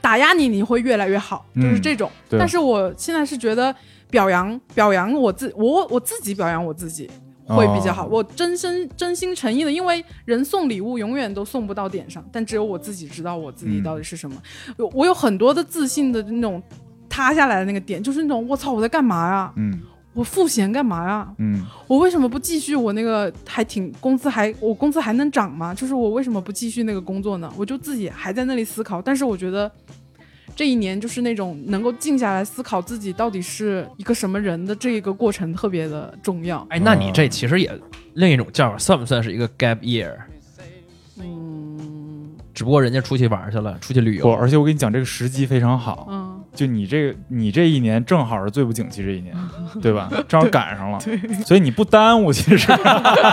打压你，你会越来越好，就是嗯这种。对但是我现在是觉得表扬表扬我自我我自己表扬我自己。会比较好，哦我真心真心诚意的，因为人送礼物永远都送不到点上，但只有我自己知道我自己嗯到底是什么。我我有很多的自信的那种塌下来的那个点，就是那种我操我在干嘛呀？嗯我赋闲干嘛呀？嗯我为什么不继续我那个还挺工资还我工资还能涨吗？就是我为什么不继续那个工作呢？我就自己还在那里思考，但是我觉得这一年就是那种能够静下来思考自己到底是一个什么人的这一个过程特别的重要。哎，那你这其实也另一种叫法，算不算是一个 gap year？嗯，只不过人家出去玩去了，出去旅不，游。而且我跟你讲，这个时机非常好，嗯，就你这个你这一年正好是最不景气这一年，<laughs> 对吧？正好赶上了，所以你不耽误，其实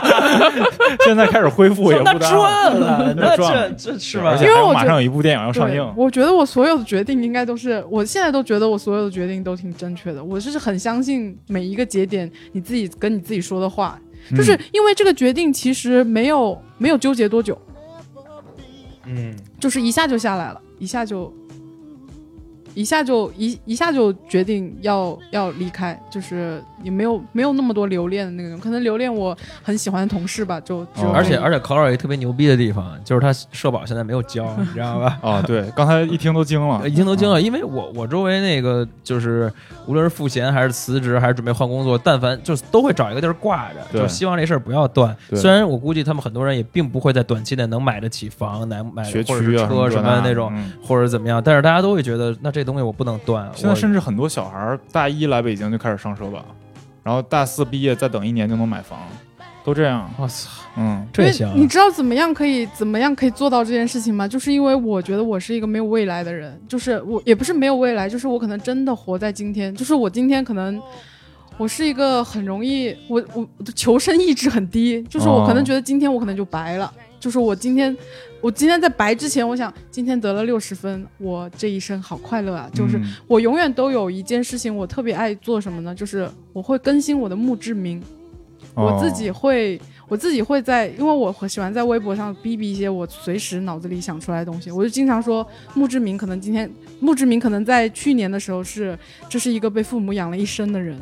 <laughs> 现在开始恢复也不耽误。赚了，那赚了这这是吧而？且因为我马上有一部电影要上对映，我觉得我所有的决定应该都是，我现在都觉得我所有的决定都挺正确的。我是很相信每一个节点你自己跟你自己说的话，嗯就是因为这个决定其实没有没有纠结多久，嗯，就是一下就下来了，一下就。一下就一一下就决定要要离开，就是也没有没有那么多留恋的那种，可能留恋我很喜欢的同事吧，就而且而且考老有一个特别牛逼的地方，就是他社保现在没有交，<laughs> 你知道吧？哦，对，刚才一听都惊了，<laughs> 一听都惊了，因为我我周围那个就是无论是赋闲还是辞职还是准备换工作，但凡就是都会找一个地儿挂着，就希望这事儿不要断。虽然我估计他们很多人也并不会在短期内能买得起房，买买学或者是区啊车什什么的么那种，嗯。或者怎么样，但是大家都会觉得那这东西我不能断。现在甚至很多小孩儿大一来北京就开始上社保，然后大四毕业再等一年就能买房，都这样。我操，嗯，这行啊你知道怎么样可以怎么样可以做到这件事情吗？就是因为我觉得我是一个没有未来的人，就是我也不是没有未来，就是我可能真的活在今天，就是我今天可能。我是一个很容易，我我我的求生意志很低，就是我可能觉得今天我可能就白了，就是我今天，我今天在白之前，我想今天得了六十分，我这一生好快乐啊！就是嗯我永远都有一件事情，我特别爱做什么呢？就是我会更新我的墓志铭，我自己哦会，我自己会在，因为我很喜欢在微博上逼逼一些我随时脑子里想出来的东西，我就经常说墓志铭可能今天墓志铭可能在去年的时候是这是一个被父母养了一生的人，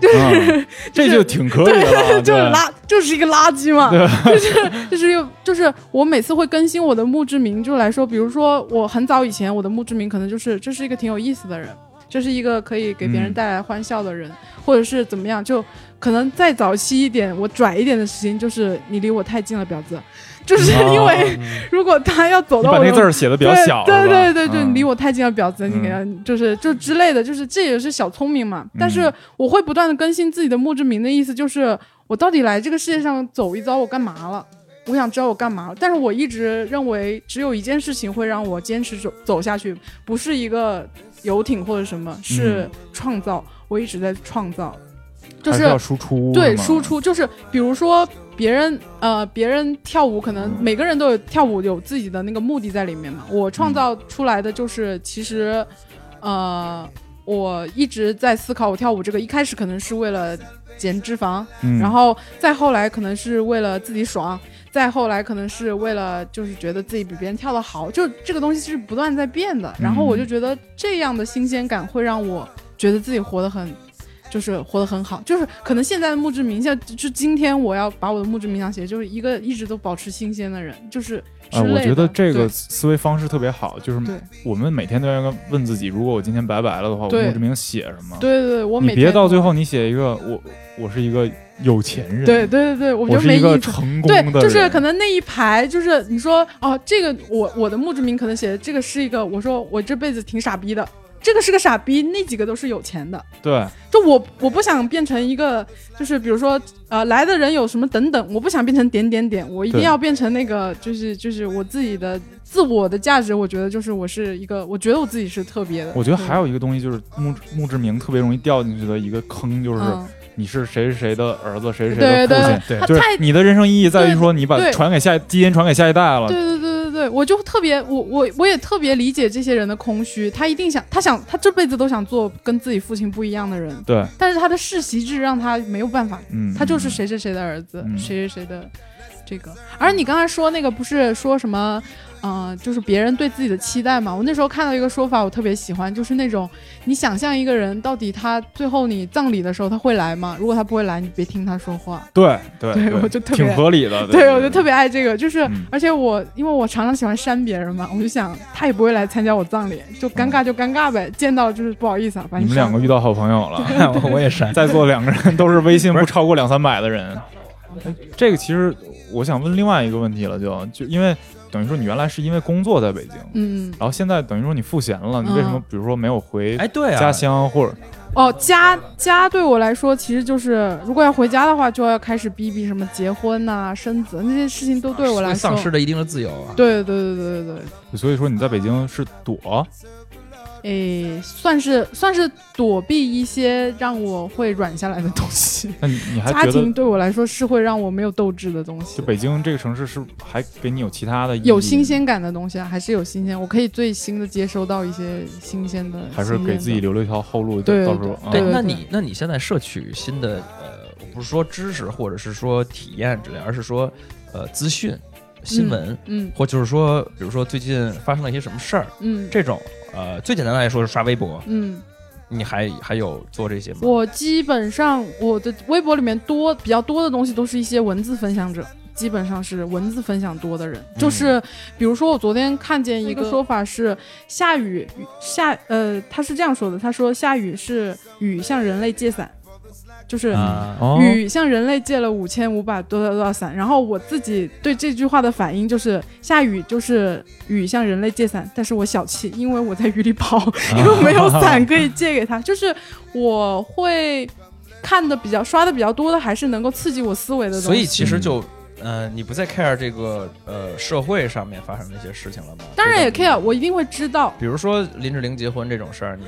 <laughs> 嗯 <laughs> 这就挺可以 <laughs> 就是垃就是一个垃圾嘛，就是就是又就是我每次会更新我的墓志铭，就来说，比如说我很早以前我的墓志铭可能就是这是一个挺有意思的人，这是一个可以给别人嗯带来欢笑的人，或者是怎么样，就可能再早期一点，我拽一点的事情就是你离我太近了，婊子，就是 <laughs> 因为 <laughs> 如果他要走你把那到我的字儿写的比较小，对对对对，离我太近了，婊子，你给他就是就之类的，就是这也是小聪明嘛。但是我会不断的更新自己的墓志铭的意思，就是我到底来这个世界上走一遭，我干嘛了？我想知道我干嘛了。但是我一直认为，只有一件事情会让我坚持走走下去，不是一个游艇或者什么，是创造。我一直在创造，就是还要输出，对输。出就是比如说别人呃别人跳舞，可能每个人都有跳舞有自己的那个目的在里面嘛。我创造出来的就是其实呃我一直在思考我跳舞这个，一开始可能是为了减脂肪，嗯然后再后来可能是为了自己爽。再后来可能是为了就是觉得自己比别人跳得好，就这个东西是不断在变的。然后我就觉得这样的新鲜感会让我觉得自己活得很，就是活得很好。就是可能现在的墓志铭，像就今天我要把我的墓志铭想写，就是一个一直都保持新鲜的人，就是之啊，我。觉得这个思维方式特别好，就是对我们每天都要问自己，如果我今天拜拜了的话，我墓志铭写什么？对对对，我每天都别到最后你写一个我我是一个有钱人，对对对对，我觉得没意思。成功的，对，就是可能那一排，就是你说哦，这个我我的墓志铭可能写的这个是一个，我说我这辈子挺傻逼的，这个是个傻逼，那几个都是有钱的。对就我我不想变成一个，就是比如说呃来的人有什么等等，我不想变成点点点，我一定要变成那个，就是就是我自己的自我的价值，我觉得就是我是一个，我觉得我自己是特别的。我觉得还有有一个东西就是墓墓志铭特别容易掉进去的一个坑，就是嗯，你是谁谁的儿子，谁是谁对对的父亲，对就是他太你的人生意义在于说你把传给下基因传给下一代了，对对对对对，我就特别，我我我也特别理解这些人的空虚，他一定想，他想，他这辈子都想做跟自己父亲不一样的人，对，但是他的世袭制让他没有办法，嗯，他就是谁谁谁的儿子，嗯谁谁谁的这个。而你刚才说那个不是说什么，呃，就是别人对自己的期待嘛？我那时候看到一个说法，我特别喜欢，就是那种你想象一个人到底他最后你葬礼的时候他会来吗？如果他不会来，你别听他说话。对对对我就特别挺合理的，对，我就特别爱这个，就是、嗯而且我因为我常常喜欢删别人嘛，我就想他也不会来参加我葬礼，就尴尬就尴尬呗，见到就是不好意思啊，把你们两个遇到好朋友了。<laughs> 我我也删。在座两个人都是微信不 <laughs> 超过两三百的人。哎这个其实我想问另外一个问题了就，就因为等于说你原来是因为工作在北京，嗯，然后现在等于说你赋闲了，你为什么嗯。比如说没有回哎，对啊，家乡或者？哦，家家对我来说，其实就是如果要回家的话，就要开始逼逼什么结婚呐、生子那些事情，都对我来会说，丧失了一定的自由啊。对对对对对对，所以说你在北京是躲，诶，算是算是躲避一些让我会软下来的东西。<laughs> 那你你还家觉得庭对我来说是会让我没有斗志的东西。就，北京这个城市是还给你有其他的有新，鲜感的东西啊，还是有新鲜，我可以最新的接收到一些新鲜的，还是给自己留了一条后路，对到时候那你那你现在摄取新的呃，我不是说知识或者是说体验之类，而是说呃资讯、新闻，嗯。或就是说，比如说最近发生了一些什么事儿，嗯。这种呃最简单的来说是刷微博，嗯，你还还有做这些吗？我基本上我的微博里面多比较多的东西都是一些文字分享者。基本上是文字分享多的人，就是比如说我昨天看见一个说法是下雨下呃，他是这样说的，他说下雨是雨向人类借伞，就是雨向人类借了五千五百多多少伞，然后我自己对这句话的反应就是下雨就是雨向人类借伞，但是我小气，因为我在雨里跑，<laughs> 因为没有伞可以借给他，<laughs> 就是我会看的比较刷的比较多的，还是能够刺激我思维的东西。所以其实就呃，你不再 care 这个呃社会上面发生的一些事情了吗？当然也 care，我一定会知道。比如说林志玲结婚这种事儿，你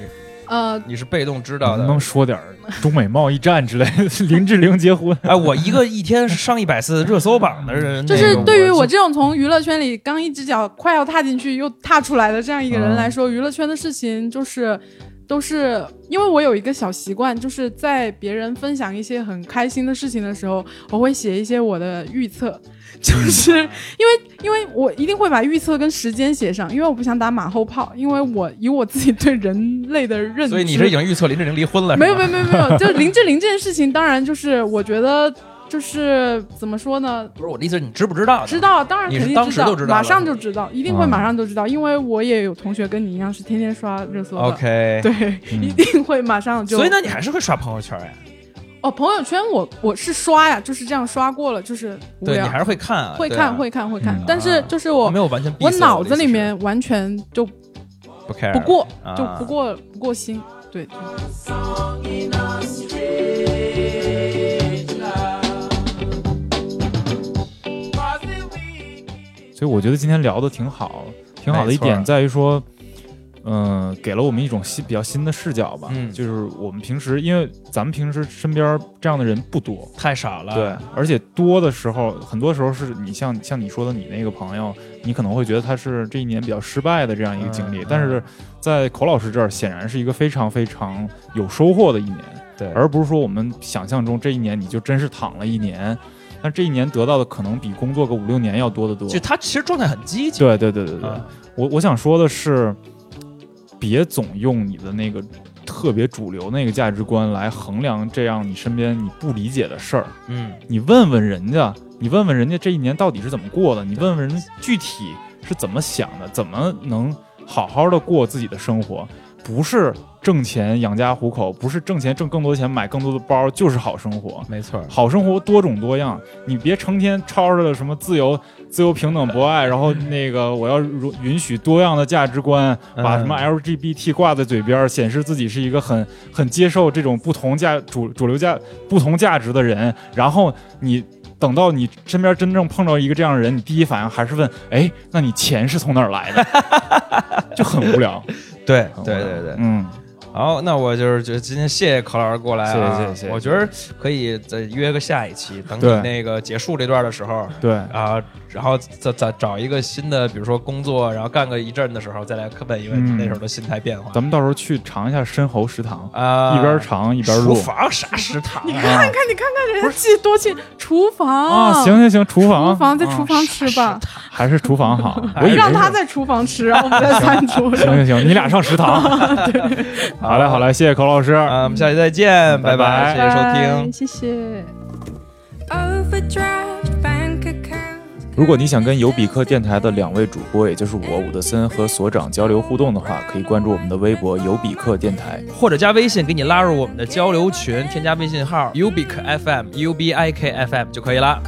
呃，你是被动知道的能不。能说点儿中美贸易战之类的？<laughs> 林志玲结婚，哎，我一个一天上一百次热搜榜的人，就是对于我我这种从娱乐圈里刚一只脚快要踏进去又踏出来的这样一个人来说，娱乐圈的事情就是都是因为我有一个小习惯，就是在别人分享一些很开心的事情的时候，我会写一些我的预测，<laughs> 就是因为因为我一定会把预测跟时间写上，因为我不想打马后炮，因为我以我自己对人类的认知，所以你是已经预测林志玲离婚了？没有没有没有没有，就林志玲这件事情，当然就是我觉得就是怎么说呢，不是我的意思，你知不知道？知道，当然肯定知道，时就知道马上就知道，一定会嗯马上就知道，因为我也有同学跟你一样是天天刷热搜的 OK，对，嗯一定会马上就。所以那，你还是会刷朋友圈呀？哦，朋友圈我我是刷呀，就是这样刷过了，就是无聊。对你还是会看啊，会看啊。会看会看。嗯，但是就是我没有完全我脑子里面完全就不 care 不过啊。就不过不过心，对。所以我觉得今天聊的挺好，挺好的一点在于说，嗯、给了我们一种新比较新的视角吧。嗯。就是我们平时，因为咱们平时身边这样的人不多，太少了。对，而且多的时候，很多时候是你像像你说的，你那个朋友，你可能会觉得他是这一年比较失败的这样一个经历，嗯但是在口老师这儿，显然是一个非常非常有收获的一年，对，而不是说我们想象中这一年你就真是躺了一年，但这一年得到的可能比工作个五六年要多得多。就他其实状态很积极。对对对对对，啊我我想说的是，别总用你的那个特别主流那个价值观来衡量这样你身边你不理解的事儿。嗯，你问问人家，你问问人家这一年到底是怎么过的，你问问人家具体是怎么想的，怎么能好好的过自己的生活，不是挣钱养家糊口，不是挣钱挣更多钱买更多的包，就是好生活。没错。好生活多种多样，你别成天吵着的什么自由、<laughs> 自由、平等、博爱，然后那个我要允允许多样的价值观，嗯把什么 LGBT 挂在嘴边，显示自己是一个很很接受这种不同价主主流价不同价值的人，然后你。等到你身边真正碰到一个这样的人，你第一反应还是问：哎，那你钱是从哪儿来的？<laughs> 就很无聊。对对对对，嗯，好，那我就是觉得今天谢谢柯老师过来啊，谢谢谢谢谢谢我觉得可以再约个下一期，等你那个结束这段的时候对，啊，然后再再找一个新的，比如说工作，然后干个一阵的时候，再来问一问你嗯那时候的心态变化。咱们到时候去尝一下深喉食堂，啊，一边尝一边录。厨房啥食堂啊？你看看，你看看人家记多清，厨房啊，行，行行，厨房，厨房在啊厨房吃吧，还是厨房好。我让他在厨房吃，然后我们在餐桌上。行行行，你俩上食堂。<laughs> 好嘞好嘞，谢谢寇老师。啊，我们下期再见，拜拜拜谢谢收听。谢谢。Overdraft bank account. 如果你想跟尤比克电台的两位主播，也就是我伍德森和所长交流互动的话，可以关注我们的微博尤比克电台。或者加微信给你拉入我们的交流群，添加微信号 ubik fm u b i k f m 就可以了。